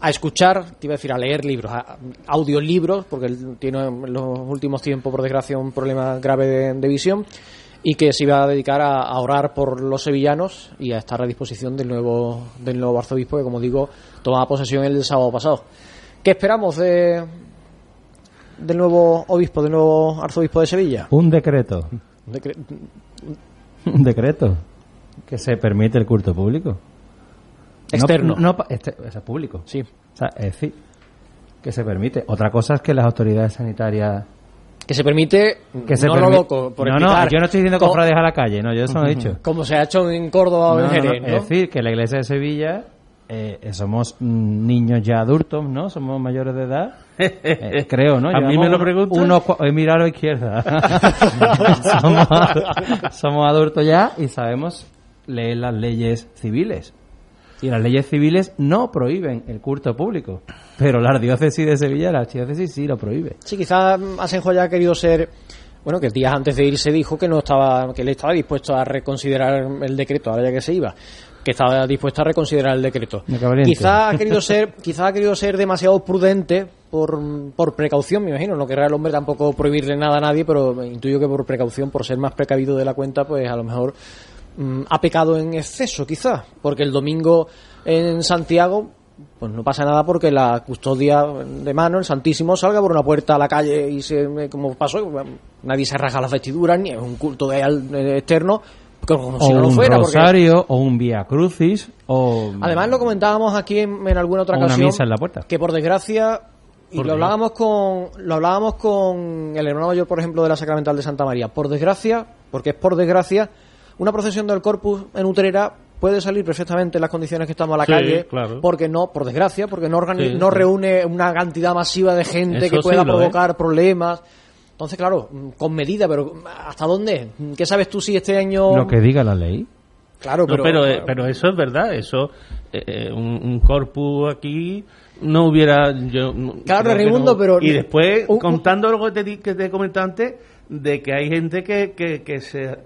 a escuchar, te iba a decir a leer libros, a, audiolibros, porque él tiene en los últimos tiempos, por desgracia, un problema grave de, de visión, y que se iba a dedicar a, a orar por los sevillanos y a estar a disposición del nuevo, del nuevo arzobispo, que como digo, tomaba posesión el sábado pasado. ¿Qué esperamos de, del nuevo obispo, del nuevo arzobispo de Sevilla? Un decreto. De cre- Un decreto. Que se permite el culto público. No- Externo. No, pa- este- público. Sí. O sea, es decir, que se permite. Otra cosa es que las autoridades sanitarias... Que se permite, Que se no lo loco, por no, explicar no, yo no estoy diciendo co- cofrades a la calle, no, yo eso no he dicho. Como se ha hecho en Córdoba o No, en Jerez, ¿no? Es decir, que la iglesia de Sevilla eh, eh, somos mm, niños ya adultos, ¿no? Somos mayores de edad. Eh, creo, ¿no? ¿A mí me lo uno- preguntas? unos cua- eh, mira a la izquierda. somos adultos ya y sabemos leer las leyes civiles. Y las leyes civiles no prohíben el culto público. Pero la diócesis de Sevilla, la archidiócesis sí lo prohíbe. Sí, quizás Asenjo ya ha querido ser. Bueno, que días antes de irse dijo que no estaba, que él estaba dispuesto a reconsiderar el decreto, ahora ya que se iba, que estaba dispuesto a reconsiderar el decreto. Quizás ha querido ser, quizás ha querido ser demasiado prudente por, por precaución, me imagino. No querrá el hombre tampoco prohibirle nada a nadie, pero intuyo que por precaución, por ser más precavido de la cuenta, pues a lo mejor mm, ha pecado en exceso, quizás, porque el domingo en Santiago pues no pasa nada porque la custodia de mano, el Santísimo, salga por una puerta a la calle y se, como pasó, nadie se rasga las vestiduras, ni es un culto de al- eh, externo, como si o no lo un fuera. porque- rosario, o un vía crucis, o Además lo comentábamos aquí en, en alguna otra una ocasión, misa en la puerta. que por desgracia, y ¿Por lo hablábamos con lo hablábamos con el hermano mayor, por ejemplo, de la Sacramental de Santa María, por desgracia, porque es por desgracia, una procesión del Corpus en Utrera puede salir perfectamente en las condiciones que estamos a la Sí, calle, claro. porque no, por desgracia, porque no, organi- Sí, no sí. reúne una cantidad masiva de gente Eso que pueda provocar problemas. Entonces, claro, con medida, pero ¿hasta dónde? ¿Qué sabes tú si este año Lo que diga la ley. Claro, No, pero- pero, eh, pero eso es verdad, eso, eh, eh, un, un corpus aquí no hubiera... Yo, no- Claro, Raimundo, no. pero- Y después, un- un- contando lo que te, di- que te comenté antes, de que hay gente que, que, que se...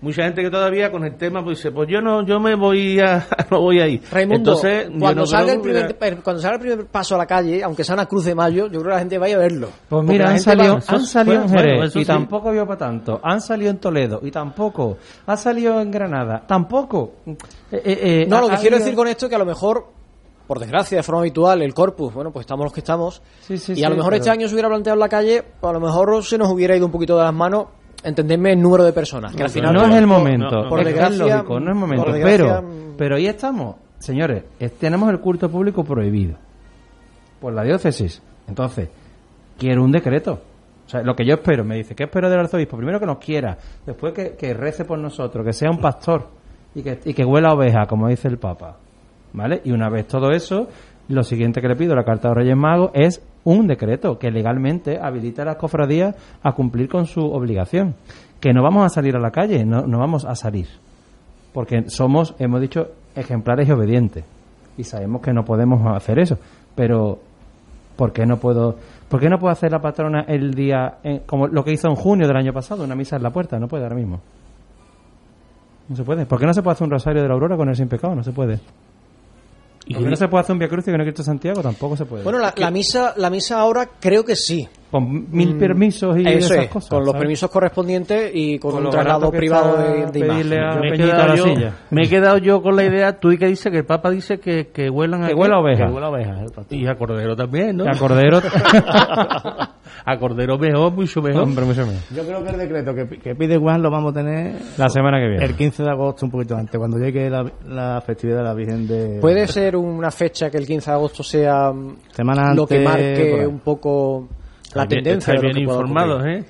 Mucha gente que todavía con el tema pues dice, pues yo no yo me voy a... no voy a ir. Raimundo, Entonces, cuando, no salga el primer, cuando salga el primer paso a la calle, aunque sea una cruz de mayo, yo creo que la gente vaya a verlo. Pues mira, han salido, va- han salido en Jerez y sí. tampoco vio para tanto. Han salido en Toledo y tampoco. Ha salido en Granada, tampoco. Eh, eh, eh, No, lo que quiero decir con esto es que a lo mejor, por desgracia, de forma habitual, el corpus, bueno, pues estamos los que estamos. Sí, sí, y sí, a lo mejor pero- este año se hubiera planteado en la calle, pues a lo mejor se nos hubiera ido un poquito de las manos, entenderme el número de personas. Que al final, no es el momento, no, no, por es que es desgracia, lógico, no es el momento. por desgracia, pero, pero ahí estamos, señores, es- tenemos el culto público prohibido por la diócesis. Entonces, quiero un decreto. O sea, lo que yo espero, me dice, ¿qué espero del arzobispo? Primero que nos quiera, después que, que rece por nosotros, que sea un pastor y que, y que huela a oveja, como dice el Papa. ¿Vale? Y una vez todo eso, lo siguiente que le pido a la Carta de Reyes Magos es un decreto que legalmente habilita a las cofradías a cumplir con su obligación. Que no vamos a salir a la calle, no, no vamos a salir. Porque somos, hemos dicho, ejemplares y obedientes. Y sabemos que no podemos hacer eso. Pero, ¿por qué no puedo, por qué no puedo hacer la patrona el día, en- como lo que hizo en junio del año pasado, una misa en la puerta? No puede ahora mismo. No se puede. ¿Por qué no se puede hacer un rosario de la aurora con el sin pecado? No se puede. Y ¿Por qué no se puede hacer un Via Crucis con el Cristo Santiago? Tampoco se puede. Bueno, la, la misa la misa ahora creo que sí. Con mil Mm, permisos y Eso esas es, cosas. con los permisos correspondientes y con, Con un traslado privado de, de pedirle imagen. a- me he, quedado yo, silla. me he quedado yo con la idea, tú y que dice que el Papa dice que, que huelan a Que huela a oveja. Que huela oveja. Y a Cordero también, ¿no? A Cordero. a Cordero mejor, mucho mejor. Hombre, mucho menos. Yo creo que el decreto que, que pide Juan lo vamos a tener La semana que viene. el 15 de agosto, un poquito antes, cuando llegue la, la festividad de la Virgen de... ¿Puede ser una fecha que el 15 de agosto sea mm, Semana lo que antes, marque un poco la tendencia estáis bien pueda informados? ¿eh?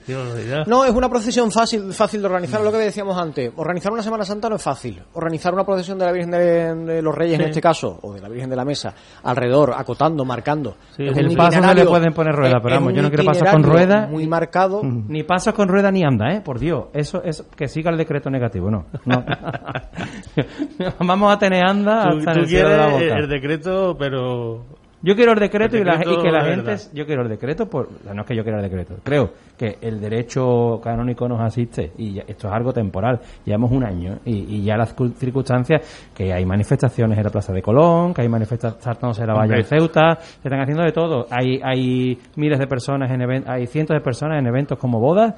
No, es una procesión fácil, fácil de organizar, lo que decíamos antes. Organizar una Semana Santa no es fácil. Organizar una procesión de la Virgen de, de los Reyes, en este caso, o de la Virgen de la Mesa, alrededor, acotando, marcando. Sí, Es el un paso no le pueden poner rueda, pero vamos, yo no quiero pasar con rueda. Muy marcado. Ni pasas con rueda ni anda, ¿eh? Por Dios. Eso es que siga el decreto negativo, no. no. Vamos a tener anda Tú, hasta tú en el cielo de la quieres boca. el decreto, pero Yo quiero el decreto, El y, la- y que la de gente. verdad. Yo quiero el decreto, por, no es que yo quiera el decreto. Creo que el derecho canónico nos asiste y ya- esto es algo temporal. Llevamos un año y, y ya las circunstancias que hay manifestaciones en la Plaza de Colón, que hay manifestaciones saltándose la Hombre. en Ceuta, se están haciendo de todo. Hay, hay miles de personas en eventos, hay cientos de personas en eventos como bodas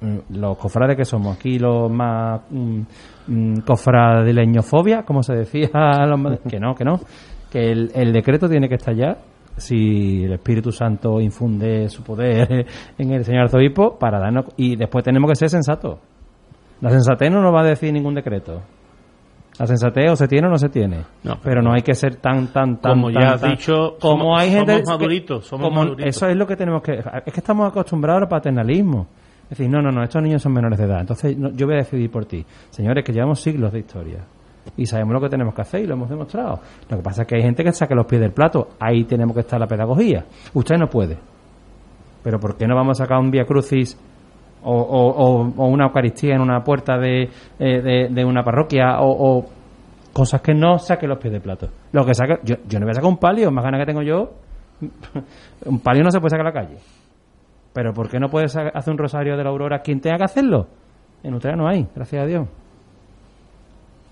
Mm, los cofrades que somos aquí los más mm, mm, cofradileñofobia como se decía los que no que no que el, el decreto tiene que estar ya. Si el Espíritu Santo infunde su poder en el señor arzobispo para darnos y después tenemos que ser sensatos. La sensatez no nos va a decir ningún decreto. La sensatez o se tiene o no se tiene. No, pero no hay que ser tan tan tan Como ya has tan- dicho, como somos- hay gente somos que- maduritos, somos como- maduritos. eso es lo que tenemos que es que estamos acostumbrados al paternalismo. Es decir no no no estos niños son menores de edad. Entonces no, yo voy a decidir por ti. Señores que llevamos siglos de historia y sabemos lo que tenemos que hacer y lo hemos demostrado lo que pasa es que hay gente que saque los pies del plato ahí tenemos que estar la pedagogía usted no puede pero ¿por qué no vamos a sacar un Via Crucis o, una Eucaristía en una puerta de, eh, una parroquia o, cosas que no saque los pies del plato? Lo que saca, yo, yo no voy a sacar un palio, más ganas que tengo yo. un palio no se puede sacar a la calle. Pero ¿por qué no puede sa- hacer un rosario de la aurora quien tenga que hacerlo? En Utrera no hay, gracias a Dios.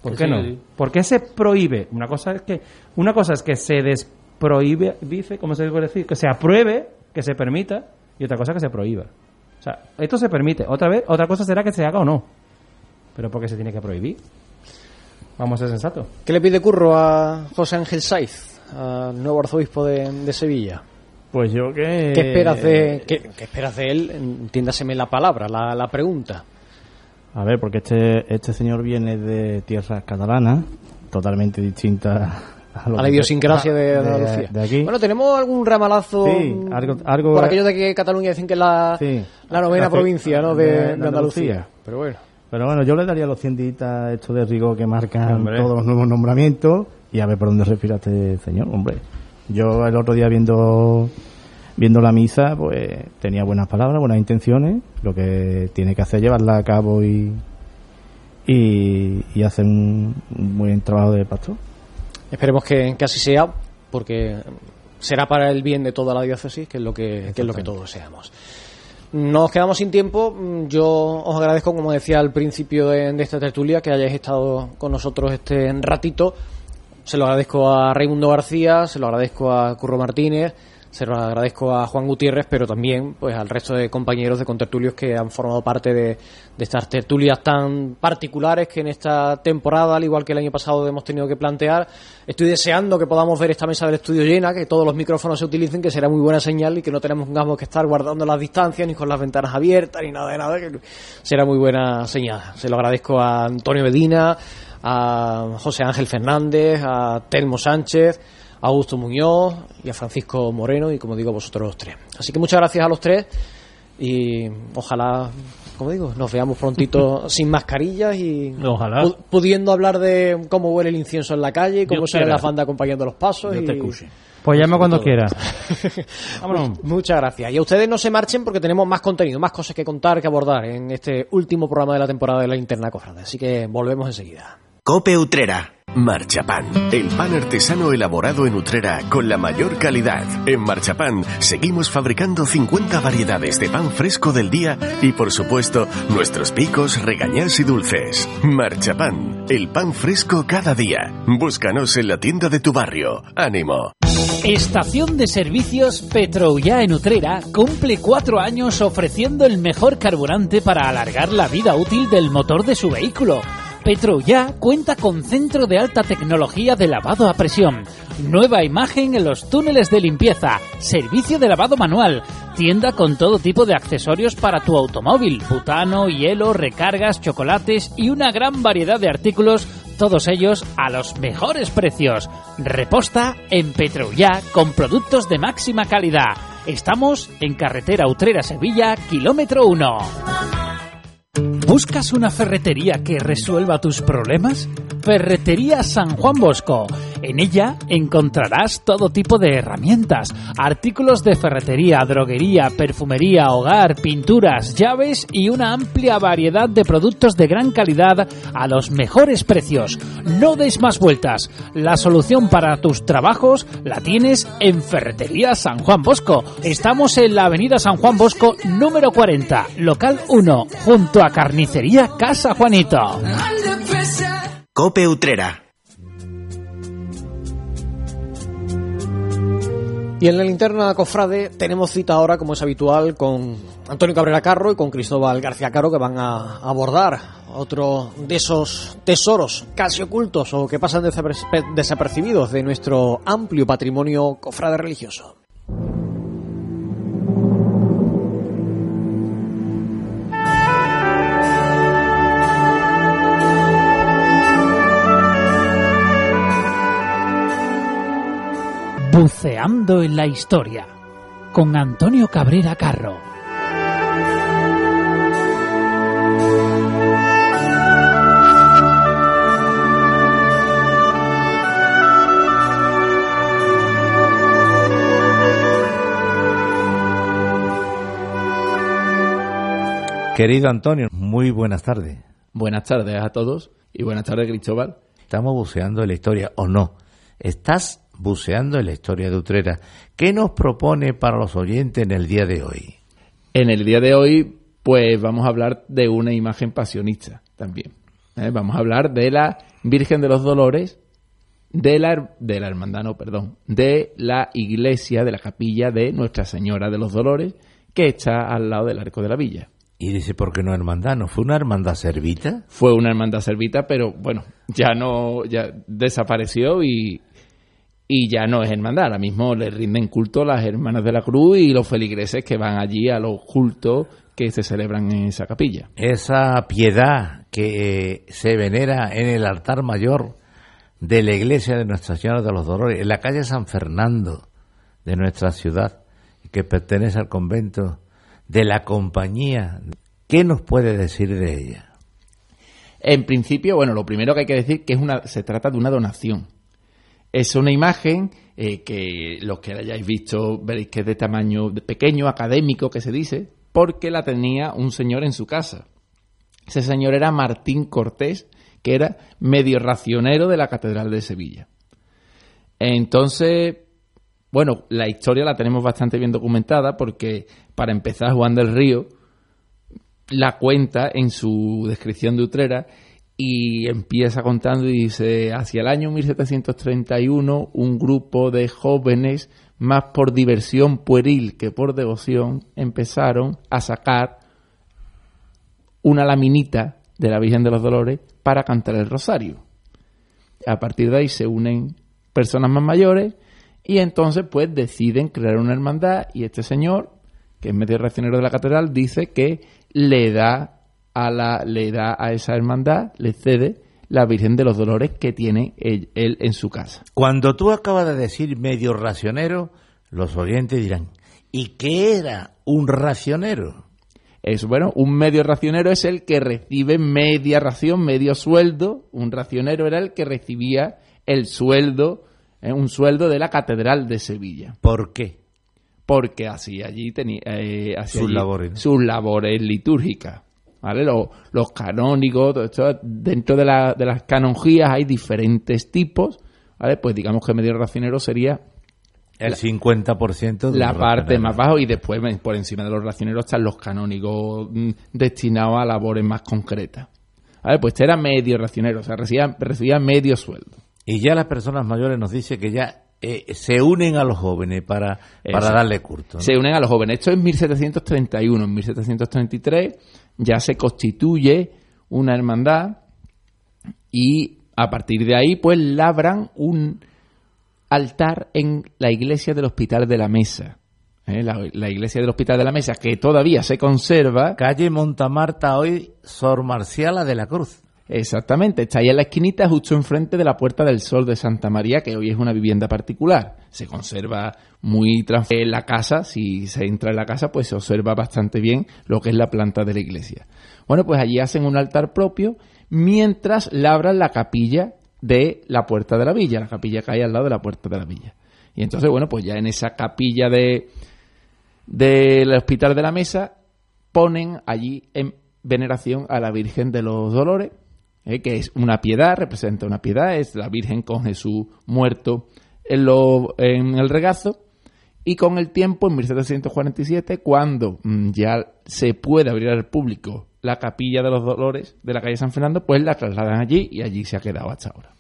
¿Por qué sí, no? ¿Por qué se prohíbe? Una cosa es que una cosa es que se desprohíbe, dice, ¿cómo se puede decir? Que se apruebe, que se permita, y otra cosa que se prohíba. O sea, esto se permite. Otra vez, otra cosa será que se haga o no. Pero ¿por qué se tiene que prohibir? Vamos a ser sensatos. ¿Qué le pide curro a José Ángel Saiz, al nuevo arzobispo de, de Sevilla? Pues yo que... ¿Qué esperas de, qué, qué esperas de él? Entiéndaseme la palabra, la, la pregunta. A ver, porque este, este señor viene de tierras catalanas, totalmente distintas a, A la idiosincrasia de, de- Andalucía. de aquí. Bueno, tenemos algún ramalazo Sí, mm, algo- algo- por aquello de que Cataluña dicen que es la, Sí. la novena La- provincia ¿no? de, Andalucía. Andalucía. Pero bueno. Pero bueno, yo le daría los 100 días a esto de rigor que marcan Hombre. todos los nuevos nombramientos y a ver por dónde respira este señor, hombre. Yo el otro día viendo viendo la misa, pues tenía buenas palabras, buenas intenciones, lo que tiene que hacer es llevarla a cabo y, y, y hacen un, un buen trabajo de pastor. Esperemos que, que así sea, porque será para el bien de toda la diócesis, que es lo que, que es lo que todos deseamos. Nos quedamos sin tiempo. Yo os agradezco, como decía al principio de, de esta tertulia, que hayáis estado con nosotros este ratito. Se lo agradezco a Raimundo García, se lo agradezco a Curro Martínez, se lo agradezco a Juan Gutiérrez, pero también pues al resto de compañeros de contertulios que han formado parte de, estas tertulias tan particulares que en esta temporada, al igual que el año pasado, hemos tenido que plantear. Estoy deseando que podamos ver esta mesa del estudio llena, que todos los micrófonos se utilicen, que será muy buena señal y que no tenemos que estar guardando las distancias ni con las ventanas abiertas ni nada de nada, que será muy buena señal. Se lo agradezco a Antonio Medina, a José Ángel Fernández, a Telmo Sánchez, a Augusto Muñoz y a Francisco Moreno y como digo vosotros los tres. Así que muchas gracias a los tres y ojalá, como digo, nos veamos prontito sin mascarillas y Ojalá. pu- pudiendo hablar de cómo huele el incienso en la calle, cómo quiera. las bandas acompañando los pasos. Dios y... te escuche. Pues llama cuando quiera. Vámonos. Muchas gracias. Y a ustedes no se marchen porque tenemos más contenido, más cosas que contar, que abordar en este último programa de la temporada de la Interna Cofrade. Así que volvemos enseguida. Cope Utrera. Marchapán, el pan artesano elaborado en Utrera con la mayor calidad. En Marchapán seguimos fabricando 50 variedades de pan fresco del día y por supuesto nuestros picos, regañas y dulces. Marchapán, el pan fresco cada día. Búscanos en la tienda de tu barrio. ¡Ánimo! Estación de servicios Petroullá en Utrera cumple cuatro años ofreciendo el mejor carburante para alargar la vida útil del motor de su vehículo. Petroullá cuenta con centro de alta tecnología de lavado a presión, nueva imagen en los túneles de limpieza, servicio de lavado manual, tienda con todo tipo de accesorios para tu automóvil, butano, hielo, recargas, chocolates y una gran variedad de artículos todos ellos a los mejores precios. Reposta en Petroullá con productos de máxima calidad. Estamos en carretera Utrera-Sevilla, kilómetro 1. ¿Buscas una ferretería que resuelva tus problemas? Ferretería San Juan Bosco. En ella encontrarás todo tipo de herramientas, artículos de ferretería, droguería, perfumería, hogar, pinturas, llaves y una amplia variedad de productos de gran calidad a los mejores precios. No des más vueltas. La solución para tus trabajos la tienes en Ferretería San Juan Bosco. Estamos en la Avenida San Juan Bosco número 40, local 1, junto a Carnicería Casa Juanito. Cope Utrera. Y en la linterna Cofrade tenemos cita ahora, como es habitual, con Antonio Cabrera Carro y con Cristóbal García Caro, que van a abordar otro de esos tesoros casi ocultos o que pasan desaper- desapercibidos de nuestro amplio patrimonio cofrade religioso. Buceando en la historia con Antonio Cabrera Carro. Querido Antonio, muy buenas tardes. Buenas tardes a todos y buenas tardes, Cristóbal. Estamos buceando en la historia, o no. Estás buceando en la historia de Utrera. ¿Qué nos propone para los oyentes en el día de hoy? En el día de hoy, pues vamos a hablar de una imagen pasionista también. ¿eh? Vamos a hablar de la Virgen de los Dolores, de la, de la hermandad, no, perdón, de la iglesia, de la capilla de Nuestra Señora de los Dolores, que está al lado del Arco de la Villa. Y dice, ¿por qué no hermandad? ¿No fue una hermandad servita? Fue una hermandad servita, pero bueno, ya no, ya desapareció y, y ya no es hermandad. Ahora mismo le rinden culto las hermanas de la cruz y los feligreses que van allí a los cultos que se celebran en esa capilla. Esa piedad que se venera en el altar mayor de la iglesia de Nuestra Señora de los Dolores, en la calle San Fernando de nuestra ciudad, que pertenece al convento de la compañía. ¿Qué nos puede decir de ella? En principio, bueno, lo primero que hay que decir que es una, se trata de una donación. Es una imagen eh, que los que la hayáis visto veréis que es de tamaño pequeño, académico, que se dice, porque la tenía un señor en su casa. Ese señor era Martín Cortés, que era medio racionero de la Catedral de Sevilla. Entonces, bueno, la historia la tenemos bastante bien documentada porque, para empezar, Juan del Río la cuenta en su descripción de Utrera y empieza contando y dice, hacia el año 1731 un grupo de jóvenes, más por diversión pueril que por devoción, empezaron a sacar una laminita de la Virgen de los Dolores para cantar el rosario. A partir de ahí se unen personas más mayores y entonces pues deciden crear una hermandad y este señor, que es medio reaccionario de la catedral, dice que le da a la le da a esa hermandad, le cede la Virgen de los Dolores que tiene él, él en su casa. Cuando tú acabas de decir medio racionero, los oyentes dirán, ¿y qué era un racionero? Es bueno, un medio racionero es el que recibe media ración, medio sueldo. Un racionero era el que recibía el sueldo, eh, un sueldo de la Catedral de Sevilla. ¿Por qué? Porque así allí tenía eh, Sus labores, ¿no? sus labores litúrgicas. ¿Vale? Los, los todo esto, dentro de, la- de las canonjías hay diferentes tipos. ¿Vale? Pues digamos que medio racionero sería El 50% de la parte más baja y después por encima de los racioneros están los canónigos mm, destinados a labores más concretas. ¿Vale? Pues este era medio racionero, o sea, recibía, recibía medio sueldo. Y ya las personas mayores nos dicen que ya eh, se unen a los jóvenes para, para darle curto. ¿no? Se unen a los jóvenes. Esto es 1731. En 1733 ya se constituye una hermandad y a partir de ahí pues labran un altar en la iglesia del Hospital de la Mesa. ¿eh? La, la iglesia del Hospital de la Mesa que todavía se conserva. Calle Montamarta hoy, Sor Marciala de la Cruz. Exactamente, está ahí en la esquinita justo enfrente de la Puerta del Sol de Santa María, que hoy es una vivienda particular. Se conserva muy en la casa, si se entra en la casa, pues se observa bastante bien lo que es la planta de la iglesia. Bueno, pues allí hacen un altar propio mientras labran la capilla de la Puerta de la Villa, la capilla que hay al lado de la Puerta de la Villa. Y entonces, bueno, pues ya en esa capilla de del Hospital de la Mesa ponen allí en veneración a la Virgen de los Dolores, eh, que es una piedad, representa una piedad, es la Virgen con Jesús muerto en, lo- en el regazo. Y con el tiempo, en 1747, cuando mm, ya se puede abrir al público la capilla de los Dolores de la calle San Fernando, pues la trasladan allí y allí se ha quedado hasta ahora.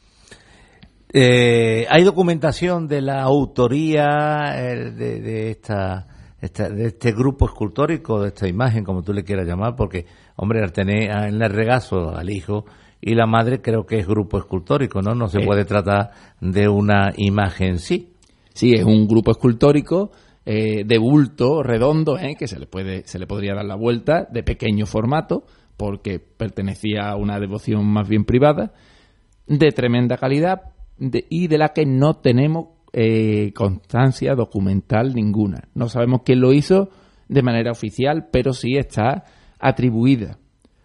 Eh, ¿Hay documentación de la autoría eh, de, de esta, esta- de este grupo escultórico, de esta imagen, como tú le quieras llamar? Porque, hombre, al tener en el regazo al hijo y la madre, creo que es grupo escultórico, ¿no? No se puede tratar de una imagen en sí. Sí, es un grupo escultórico eh, de bulto redondo, eh, que se le, puede, se le podría dar la vuelta, de pequeño formato, porque pertenecía a una devoción más bien privada, de tremenda calidad de- y de la que no tenemos eh, constancia documental ninguna. No sabemos quién lo hizo de manera oficial, pero sí está atribuida.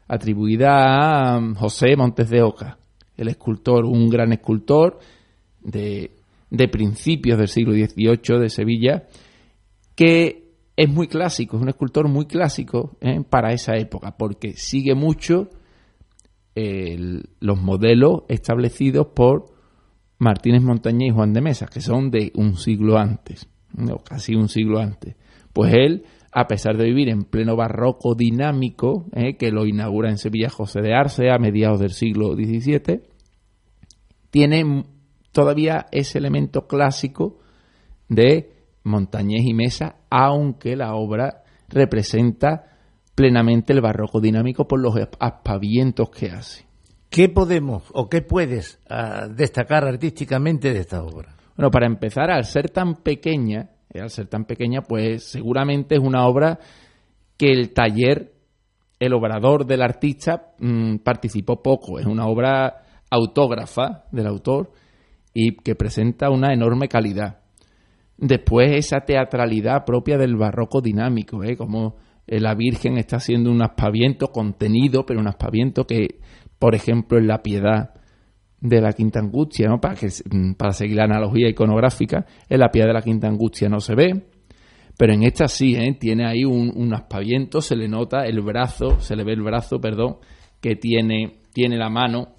Atribuida a mm, José Montes de Oca, el escultor, un gran escultor de, de principios del siglo XVIII de Sevilla, que es muy clásico, es un escultor muy clásico ¿eh? para esa época, porque sigue mucho los modelos establecidos por Martínez Montañés y Juan de Mesa, que son de un siglo antes, ¿no? casi un siglo antes. Pues él, a pesar de vivir en pleno barroco dinámico, ¿eh? que lo inaugura en Sevilla José de Arce a mediados del siglo XVII, tiene todavía ese elemento clásico de Montañés y Mesa, aunque la obra representa plenamente el barroco dinámico por los aspavientos que hace. ¿Qué podemos o qué puedes ah, destacar artísticamente de esta obra? Bueno, para empezar, al ser tan pequeña, al ser tan pequeña, pues seguramente es una obra que el taller, el obrador del artista mm, participó poco. Es una obra autógrafa del autor y que presenta una enorme calidad. Después esa teatralidad propia del barroco dinámico, ¿eh? como eh, la Virgen está haciendo un aspaviento contenido, pero un aspaviento que, por ejemplo, en la piedad de la Quinta Angustia, ¿no? para, que, mm, para seguir la analogía iconográfica, en la piedad de la Quinta Angustia no se ve, pero en esta sí, ¿eh? tiene ahí un, un aspaviento, se le nota el brazo, se le ve el brazo, perdón, que tiene, tiene la mano,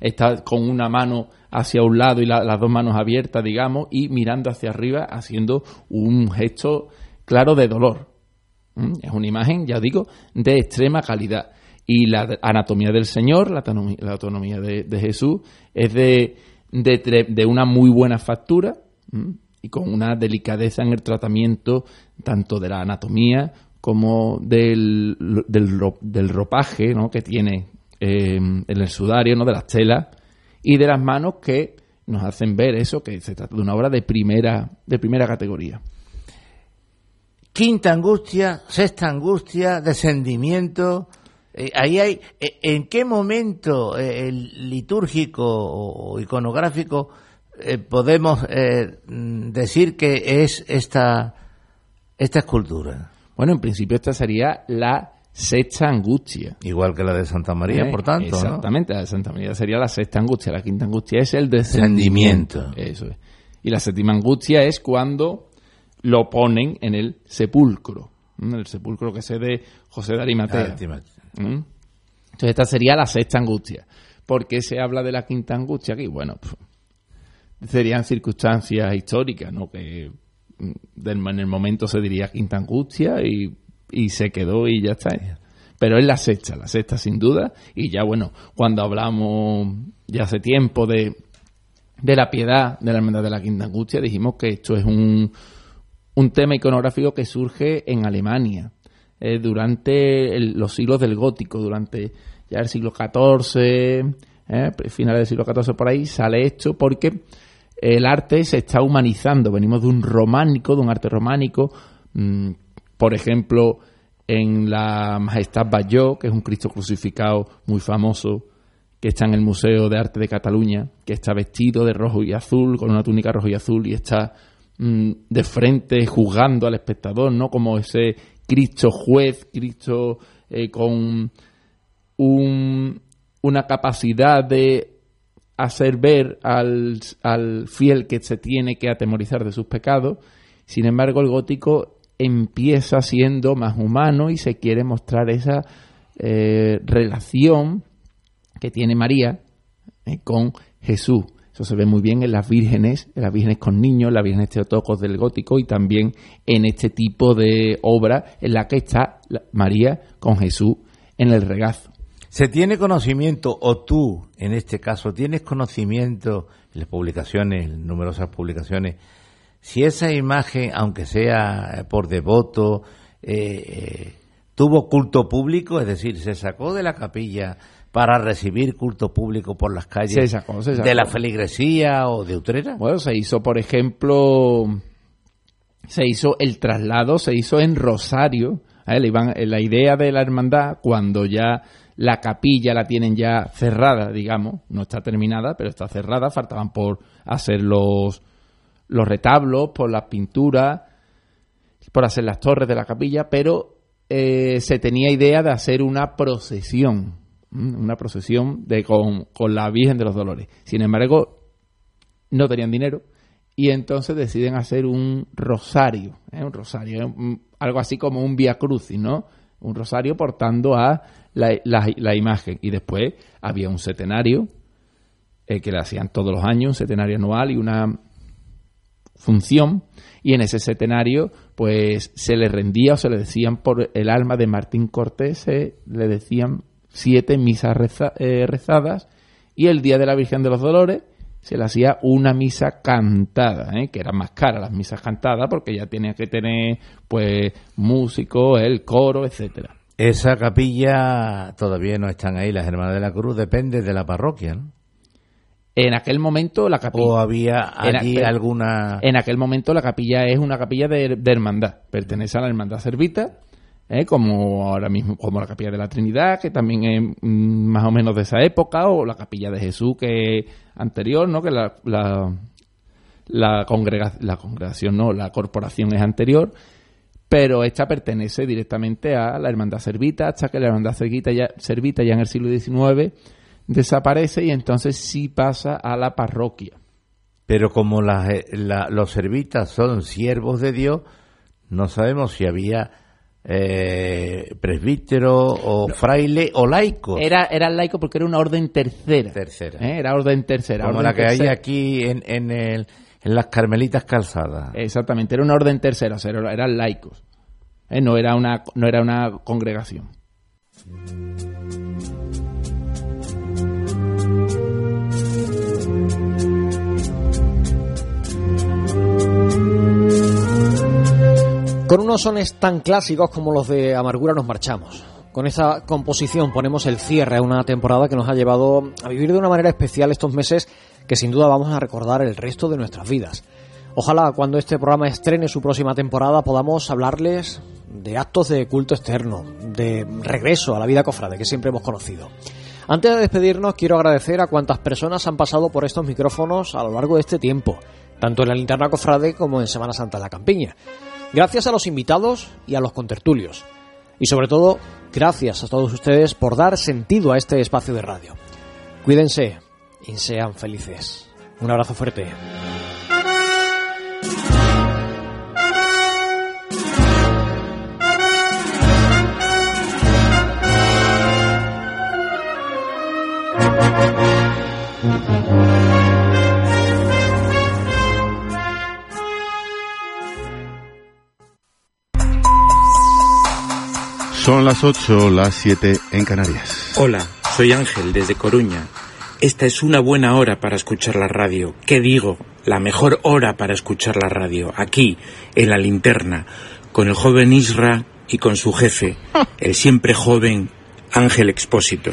está con una mano hacia un lado y la- las dos manos abiertas, digamos, y mirando hacia arriba, haciendo un gesto claro de dolor. Es una imagen, ya digo, de extrema calidad. Y la anatomía del Señor, la autonomía, de, Jesús, es de, de, una muy buena factura y con una delicadeza en el tratamiento tanto de la anatomía como del, del ropaje ¿no? que tiene eh, en el sudario, ¿no? de las telas y de las manos que nos hacen ver eso, que se trata de una obra de primera, de primera categoría. Quinta angustia, sexta angustia, descendimiento. Eh, ahí hay, eh, ¿en qué momento eh, el litúrgico o, iconográfico podemos decir que es esta, esta escultura? Bueno, en principio esta sería la sexta angustia. Igual que la de Santa María, por tanto. ¿no? Exactamente, la de Santa María sería la sexta angustia. La quinta angustia es el descendimiento. Descendimiento. Eso es. Y la séptima angustia es cuando lo ponen en el sepulcro. ¿m? El sepulcro que se de José de Arimatea. Ah, ¿m? Entonces esta sería la sexta angustia. ¿Por qué se habla de la quinta angustia aquí? Bueno, pf, serían circunstancias históricas, ¿no? Que mm, en el momento se diría quinta angustia y, y se quedó y ya está. Pero es la sexta, la sexta sin duda. Y ya bueno, cuando hablamos ya hace tiempo de, de la piedad de la hermandad de la quinta angustia, dijimos que esto es un, un tema iconográfico que surge en Alemania eh, durante los siglos del gótico, durante ya el siglo XIV, eh, finales del siglo XIV por ahí, sale esto porque el arte se está humanizando. Venimos de un románico, de un arte románico. mm, por ejemplo, en la Majestad Bayó, que es un Cristo crucificado muy famoso, que está en el Museo de Arte de Cataluña, que está vestido de rojo y azul, con una túnica rojo y azul, y está mm, de frente juzgando al espectador, ¿no? Como ese Cristo juez, Cristo eh, con un- una capacidad de hacer ver al, al fiel que se tiene que atemorizar de sus pecados. Sin embargo, el gótico empieza siendo más humano y se quiere mostrar esa eh, relación que tiene María eh, con Jesús. Eso se ve muy bien en las vírgenes, en las vírgenes con niños, las vírgenes teotocos del gótico y también en este tipo de obra en la que está María con Jesús en el regazo. ¿Se tiene conocimiento, o tú, en este caso, tienes conocimiento en las publicaciones, en numerosas publicaciones, si esa imagen, aunque sea por devoto, eh, eh, tuvo culto público, es decir, se sacó de la capilla para recibir culto público por las calles Se sacó, se sacó. de la feligresía o de Utrera? Bueno, se hizo, por ejemplo, se hizo el traslado, se hizo en Rosario. ¿eh? La idea de la hermandad, cuando ya la capilla la tienen ya cerrada, digamos, no está terminada, pero está cerrada, faltaban por hacer los, los retablos, por las pinturas, por hacer las torres de la capilla, pero eh, se tenía idea de hacer una procesión. Una procesión de con, con la Virgen de los Dolores. Sin embargo, no tenían dinero y entonces deciden hacer un rosario, ¿eh? un rosario, ¿eh? Algo así como un via crucis, ¿no? Un rosario portando a la, la- imagen. Y después había un setenario eh, que le hacían todos los años, un setenario anual y una función. Y en ese setenario, pues se le rendía o se le decían por el alma de Martín Cortés, le decían siete misas reza- eh, rezadas y el día de la Virgen de los Dolores se le hacía una misa cantada, ¿eh? que eran más caras las misas cantadas porque ya tenía que tener pues músicos, el coro, etcétera. Esa capilla todavía no están ahí, las Hermanas de la Cruz, depende de la parroquia, ¿no? En aquel momento la capilla... ¿O había en allí aquel- alguna...? En aquel momento la capilla es una capilla de, de hermandad, pertenece a la hermandad servita, ¿eh? como ahora mismo como la capilla de la Trinidad, que también es mm, más o menos de esa época, o la capilla de Jesús, que es anterior, ¿no? que la, la, la, congrega- la congregación, no, la corporación es anterior, pero esta pertenece directamente a la hermandad servita, hasta que la hermandad servita ya, servita ya en el siglo XIX desaparece y entonces sí pasa a la parroquia. Pero como las, eh, la- los servitas son siervos de Dios, no sabemos si había eh, presbítero o fraile o laico. Era, era laico porque era una orden tercera. Tercera. ¿eh? Era orden tercera. Como orden la que hay aquí en, en, el, en las Carmelitas Calzadas. Exactamente, era una orden tercera, o sea, era- eran laicos. ¿eh? No, era una, no era una congregación. Con unos sones tan clásicos como los de Amargura nos marchamos. Con esta composición ponemos el cierre a una temporada que nos ha llevado a vivir de una manera especial estos meses que sin duda vamos a recordar el resto de nuestras vidas. Ojalá cuando este programa estrene su próxima temporada podamos hablarles de actos de culto externo, de regreso a la vida cofrade que siempre hemos conocido. Antes de despedirnos quiero agradecer a cuantas personas han pasado por estos micrófonos a lo largo de este tiempo, tanto en la linterna cofrade como en Semana Santa en la Campiña. Gracias a los invitados y a los contertulios. Y sobre todo, gracias a todos ustedes por dar sentido a este espacio de radio. Cuídense y sean felices. Un abrazo fuerte. Son las 8, las 7 en Canarias. Hola, soy Ángel desde Coruña. Esta es una buena hora para escuchar la radio. ¿Qué digo? La mejor hora para escuchar la radio. Aquí, en la linterna, con el joven Isra y con su jefe, el siempre joven Ángel Expósito.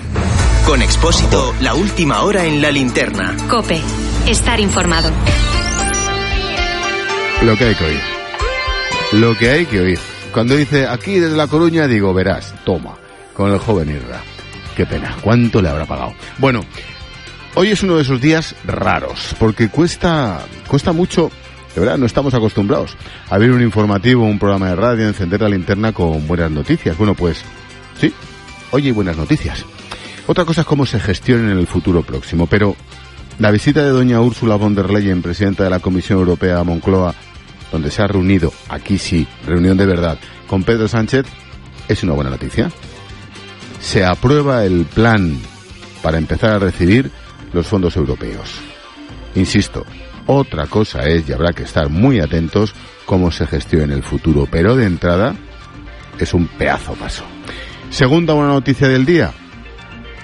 Con Expósito, la última hora en la linterna. Cope, estar informado. Lo que hay que oír. Lo que hay que oír. Cuando dice aquí desde La Coruña, digo, verás, toma, con el joven Irra. Qué pena, ¿cuánto le habrá pagado? Bueno, hoy es uno de esos días raros, porque cuesta, cuesta mucho, de verdad, no estamos acostumbrados a ver un informativo, un programa de radio, encender la linterna con buenas noticias. Bueno, pues, sí, hay buenas noticias. Otra cosa es cómo se gestionen en el futuro próximo, pero la visita de doña Úrsula von der Leyen, presidenta de la Comisión Europea a Moncloa, donde se ha reunido, aquí sí, reunión de verdad, con Pedro Sánchez, es una buena noticia. Se aprueba el plan para empezar a recibir los fondos europeos. Insisto, otra cosa es, y habrá que estar muy atentos, cómo se gestiona en el futuro, pero de entrada es un pedazo paso. Segunda buena noticia del día,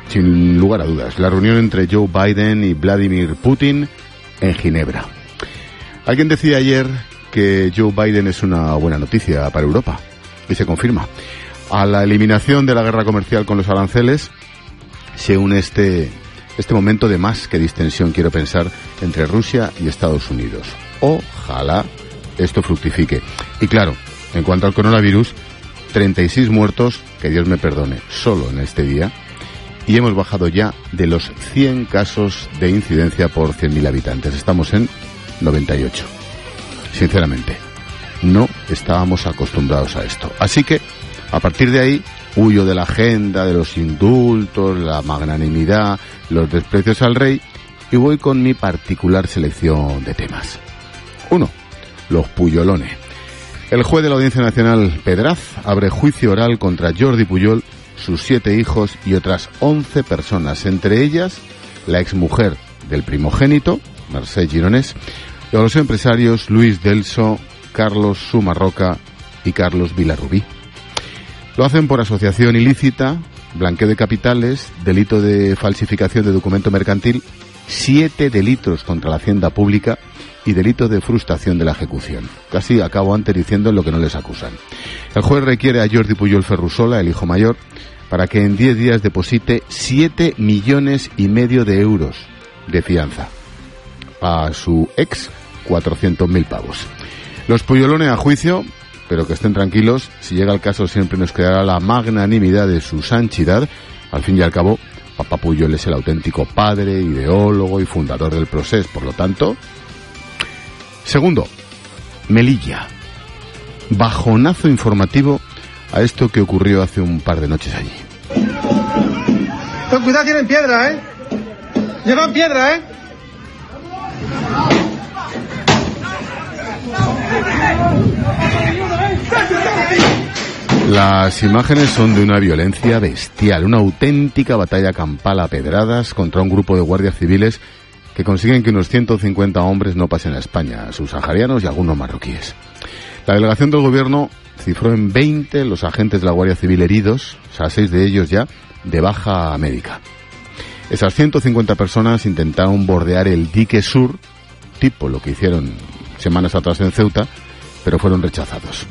sin lugar a dudas, la reunión entre Joe Biden y Vladimir Putin en Ginebra. Alguien decía ayer que Joe Biden es una buena noticia para Europa, y se confirma. A la eliminación de la guerra comercial con los aranceles se une este, este momento de más que distensión, quiero pensar, entre Rusia y Estados Unidos. Ojalá esto fructifique. Y claro, en cuanto al coronavirus, 36 muertos, que Dios me perdone, solo en este día, y hemos bajado ya de los 100 casos de incidencia por 100.000 habitantes. Estamos en 98. Sinceramente, no estábamos acostumbrados a esto. Así que, a partir de ahí, huyo de la agenda, de los indultos, la magnanimidad, los desprecios al rey, y voy con mi particular selección de temas. Uno, los puyolones. El juez de la Audiencia Nacional, Pedraz, abre juicio oral contra Jordi Puyol, sus siete hijos y otras once personas, entre ellas la exmujer del primogénito, Merced Gironés, y a los empresarios Luis Delso, Carlos Sumarroca y Carlos Vilarrubí. Lo hacen por asociación ilícita, blanqueo de capitales, delito de falsificación de documento mercantil, siete delitos contra la hacienda pública y delito de frustración de la ejecución. Casi acabo antes diciendo lo que no les acusan. El juez requiere a Jordi Puyol Ferrusola, el hijo mayor, para que en 10 días deposite 7 millones y medio de euros de fianza. A su ex, 400.000 pavos. Los Puyolones a juicio, pero que estén tranquilos, si llega el caso siempre nos quedará la magnanimidad de su sanchidad. Al fin y al cabo, Papá Puyol es el auténtico padre, ideólogo y fundador del proceso, por lo tanto. Segundo, Melilla. Bajonazo informativo a esto que ocurrió hace un par de noches allí. Con cuidado, tienen piedra, ¿eh? Llevan piedra, ¿eh? Las imágenes son de una violencia bestial, una auténtica batalla campal a pedradas contra un grupo de guardias civiles que consiguen que unos 150 hombres no pasen a España, subsaharianos y algunos marroquíes. La delegación del gobierno cifró en 20 los agentes de la Guardia Civil heridos, o sea, seis de ellos ya de baja médica. Esas 150 personas intentaron bordear el dique sur, tipo lo que hicieron semanas atrás en Ceuta, pero fueron rechazados.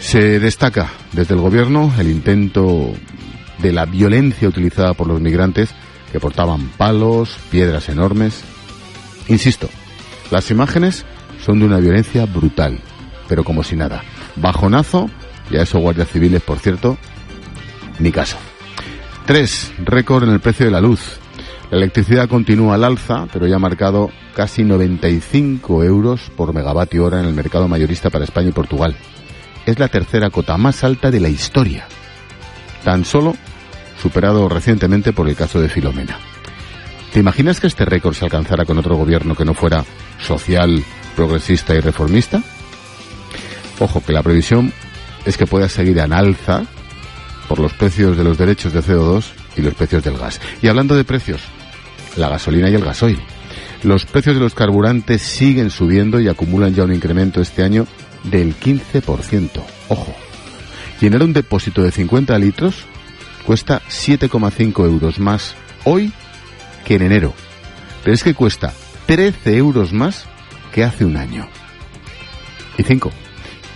Se destaca desde el gobierno el intento de la violencia utilizada por los migrantes que portaban palos, piedras enormes. Insisto, las imágenes son de una violencia brutal, pero como si nada. Bajonazo, y a esos guardias civiles, por cierto, ni caso. Tres, récord en el precio de la luz. La electricidad continúa al alza, pero ya ha marcado casi 95 euros por megavatio hora en el mercado mayorista para España y Portugal. Es la tercera cota más alta de la historia. Tan solo superado recientemente por el caso de Filomena. ¿Te imaginas que este récord se alcanzara con otro gobierno que no fuera social, progresista y reformista? Ojo, que la previsión es que pueda seguir en alza por los precios de los derechos de CO2 y los precios del gas. Y hablando de precios, la gasolina y el gasoil. Los precios de los carburantes siguen subiendo y acumulan ya un incremento este año del 15%. Ojo. Llenar un depósito de 50 litros cuesta 7,5 euros más hoy que en enero. Pero es que cuesta 13 euros más que hace un año. Y 5.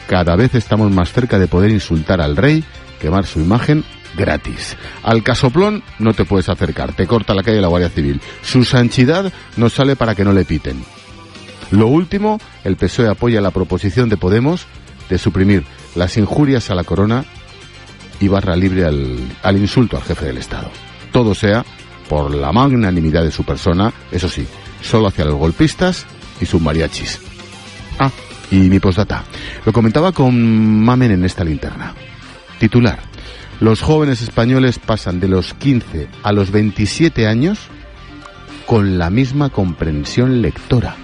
Cada vez estamos más cerca de poder insultar al rey, quemar su imagen gratis. Al casoplón no te puedes acercar, te corta la calle la Guardia Civil. Su sanchidad no sale para que no le piten. Lo último, el PSOE apoya la proposición de Podemos de suprimir las injurias a la corona y barra libre al, al insulto al jefe del Estado. Todo sea por la magnanimidad de su persona, eso sí, solo hacia los golpistas y sus mariachis. Ah, y mi postdata. Lo comentaba con Mamen en esta linterna. Titular. Los jóvenes españoles pasan de los 15 a los 27 años con la misma comprensión lectora.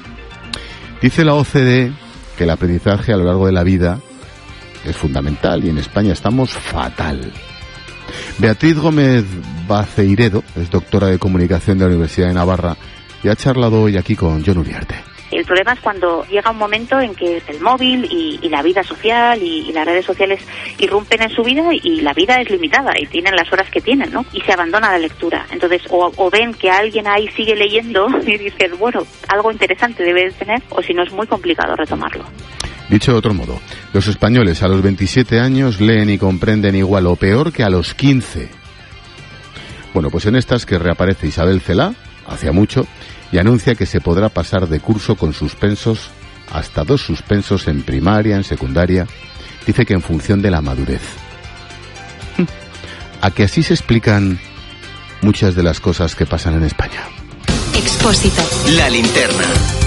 Dice la OCDE que el aprendizaje a lo largo de la vida es fundamental y en España estamos fatal. Beatriz Gómez Baceiredo es doctora de comunicación de la Universidad de Navarra y ha charlado hoy aquí con John Uriarte. El problema es cuando llega un momento en que el móvil y, la vida social y, y, las redes sociales irrumpen en su vida y la vida es limitada y tienen las horas que tienen, ¿no? Y se abandona la lectura. Entonces, o, o ven que alguien ahí sigue leyendo y dicen, bueno, algo interesante debe tener, o si no es muy complicado retomarlo. Dicho de otro modo, los españoles a los 27 años leen y comprenden igual o peor que a los 15. Bueno, pues en estas que reaparece Isabel Celá, hacía mucho, y anuncia que se podrá pasar de curso con suspensos hasta dos suspensos en primaria, en secundaria. Dice que en función de la madurez. A que así se explican muchas de las cosas que pasan en España. Expósito. La linterna.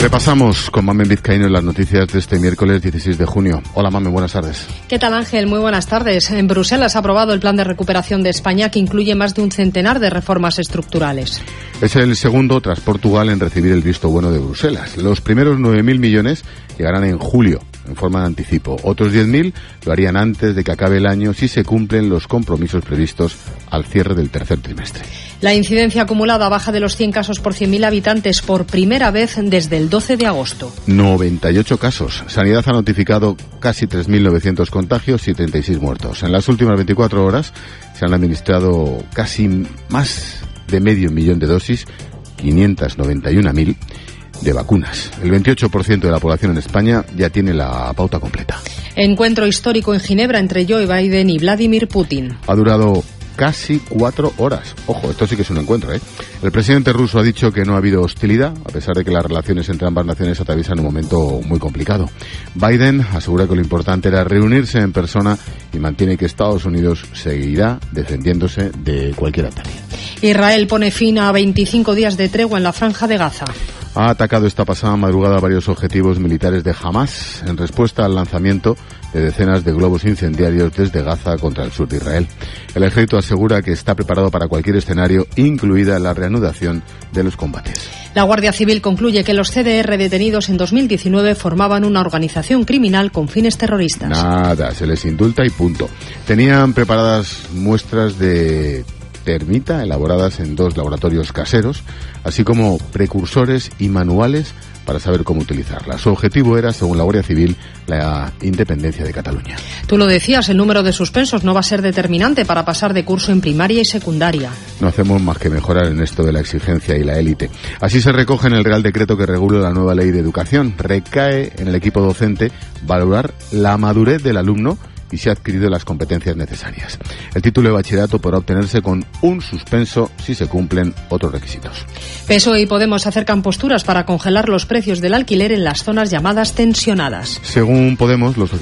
Repasamos con Mamen Vizcaíno las noticias de este miércoles 16 de junio. Hola Mamen, buenas tardes. ¿Qué tal Ángel? Muy buenas tardes. En Bruselas ha aprobado el plan de recuperación de España que incluye más de un centenar de reformas estructurales. Es el segundo tras Portugal en recibir el visto bueno de Bruselas. Los primeros 9.000 millones llegarán en julio en forma de anticipo. Otros 10.000 lo harían antes de que acabe el año si se cumplen los compromisos previstos al cierre del tercer trimestre. La incidencia acumulada baja de los 100 casos por 100.000 habitantes por primera vez desde el 12 de agosto. 98 casos. Sanidad ha notificado casi 3.900 contagios y 36 muertos. En las últimas 24 horas se han administrado casi más de medio millón de dosis, 591.000 de vacunas. El 28% de la población en España ya tiene la pauta completa. Encuentro histórico en Ginebra entre Joe Biden y Vladimir Putin. Ha durado casi cuatro horas. Ojo, esto sí que es un encuentro, ¿eh? El presidente ruso ha dicho que no ha habido hostilidad, a pesar de que las relaciones entre ambas naciones atraviesan un momento muy complicado. Biden asegura que lo importante era reunirse en persona y mantiene que Estados Unidos seguirá defendiéndose de cualquier ataque. Israel pone fin a 25 días de tregua en la franja de Gaza. Ha atacado esta pasada madrugada varios objetivos militares de Hamas en respuesta al lanzamiento de decenas de globos incendiarios desde Gaza contra el sur de Israel. El ejército asegura que está preparado para cualquier escenario, incluida la reanudación de los combates. La Guardia Civil concluye que los CDR detenidos en 2019 formaban una organización criminal con fines terroristas. Nada, se les indulta y punto. Tenían preparadas muestras de termita elaboradas en dos laboratorios caseros, así como precursores y manuales para saber cómo utilizarla. Su objetivo era, según la Guardia Civil, la independencia de Cataluña. Tú lo decías, el número de suspensos no va a ser determinante para pasar de curso en primaria y secundaria. No hacemos más que mejorar en esto de la exigencia y la élite. Así se recoge en el Real Decreto que regula la nueva ley de educación. Recae en el equipo docente valorar la madurez del alumno y se ha adquirido las competencias necesarias. El título de bachillerato podrá obtenerse con un suspenso si se cumplen otros requisitos. PSOE y Podemos acercan posturas para congelar los precios del alquiler en las zonas llamadas tensionadas. Según Podemos, los socialistas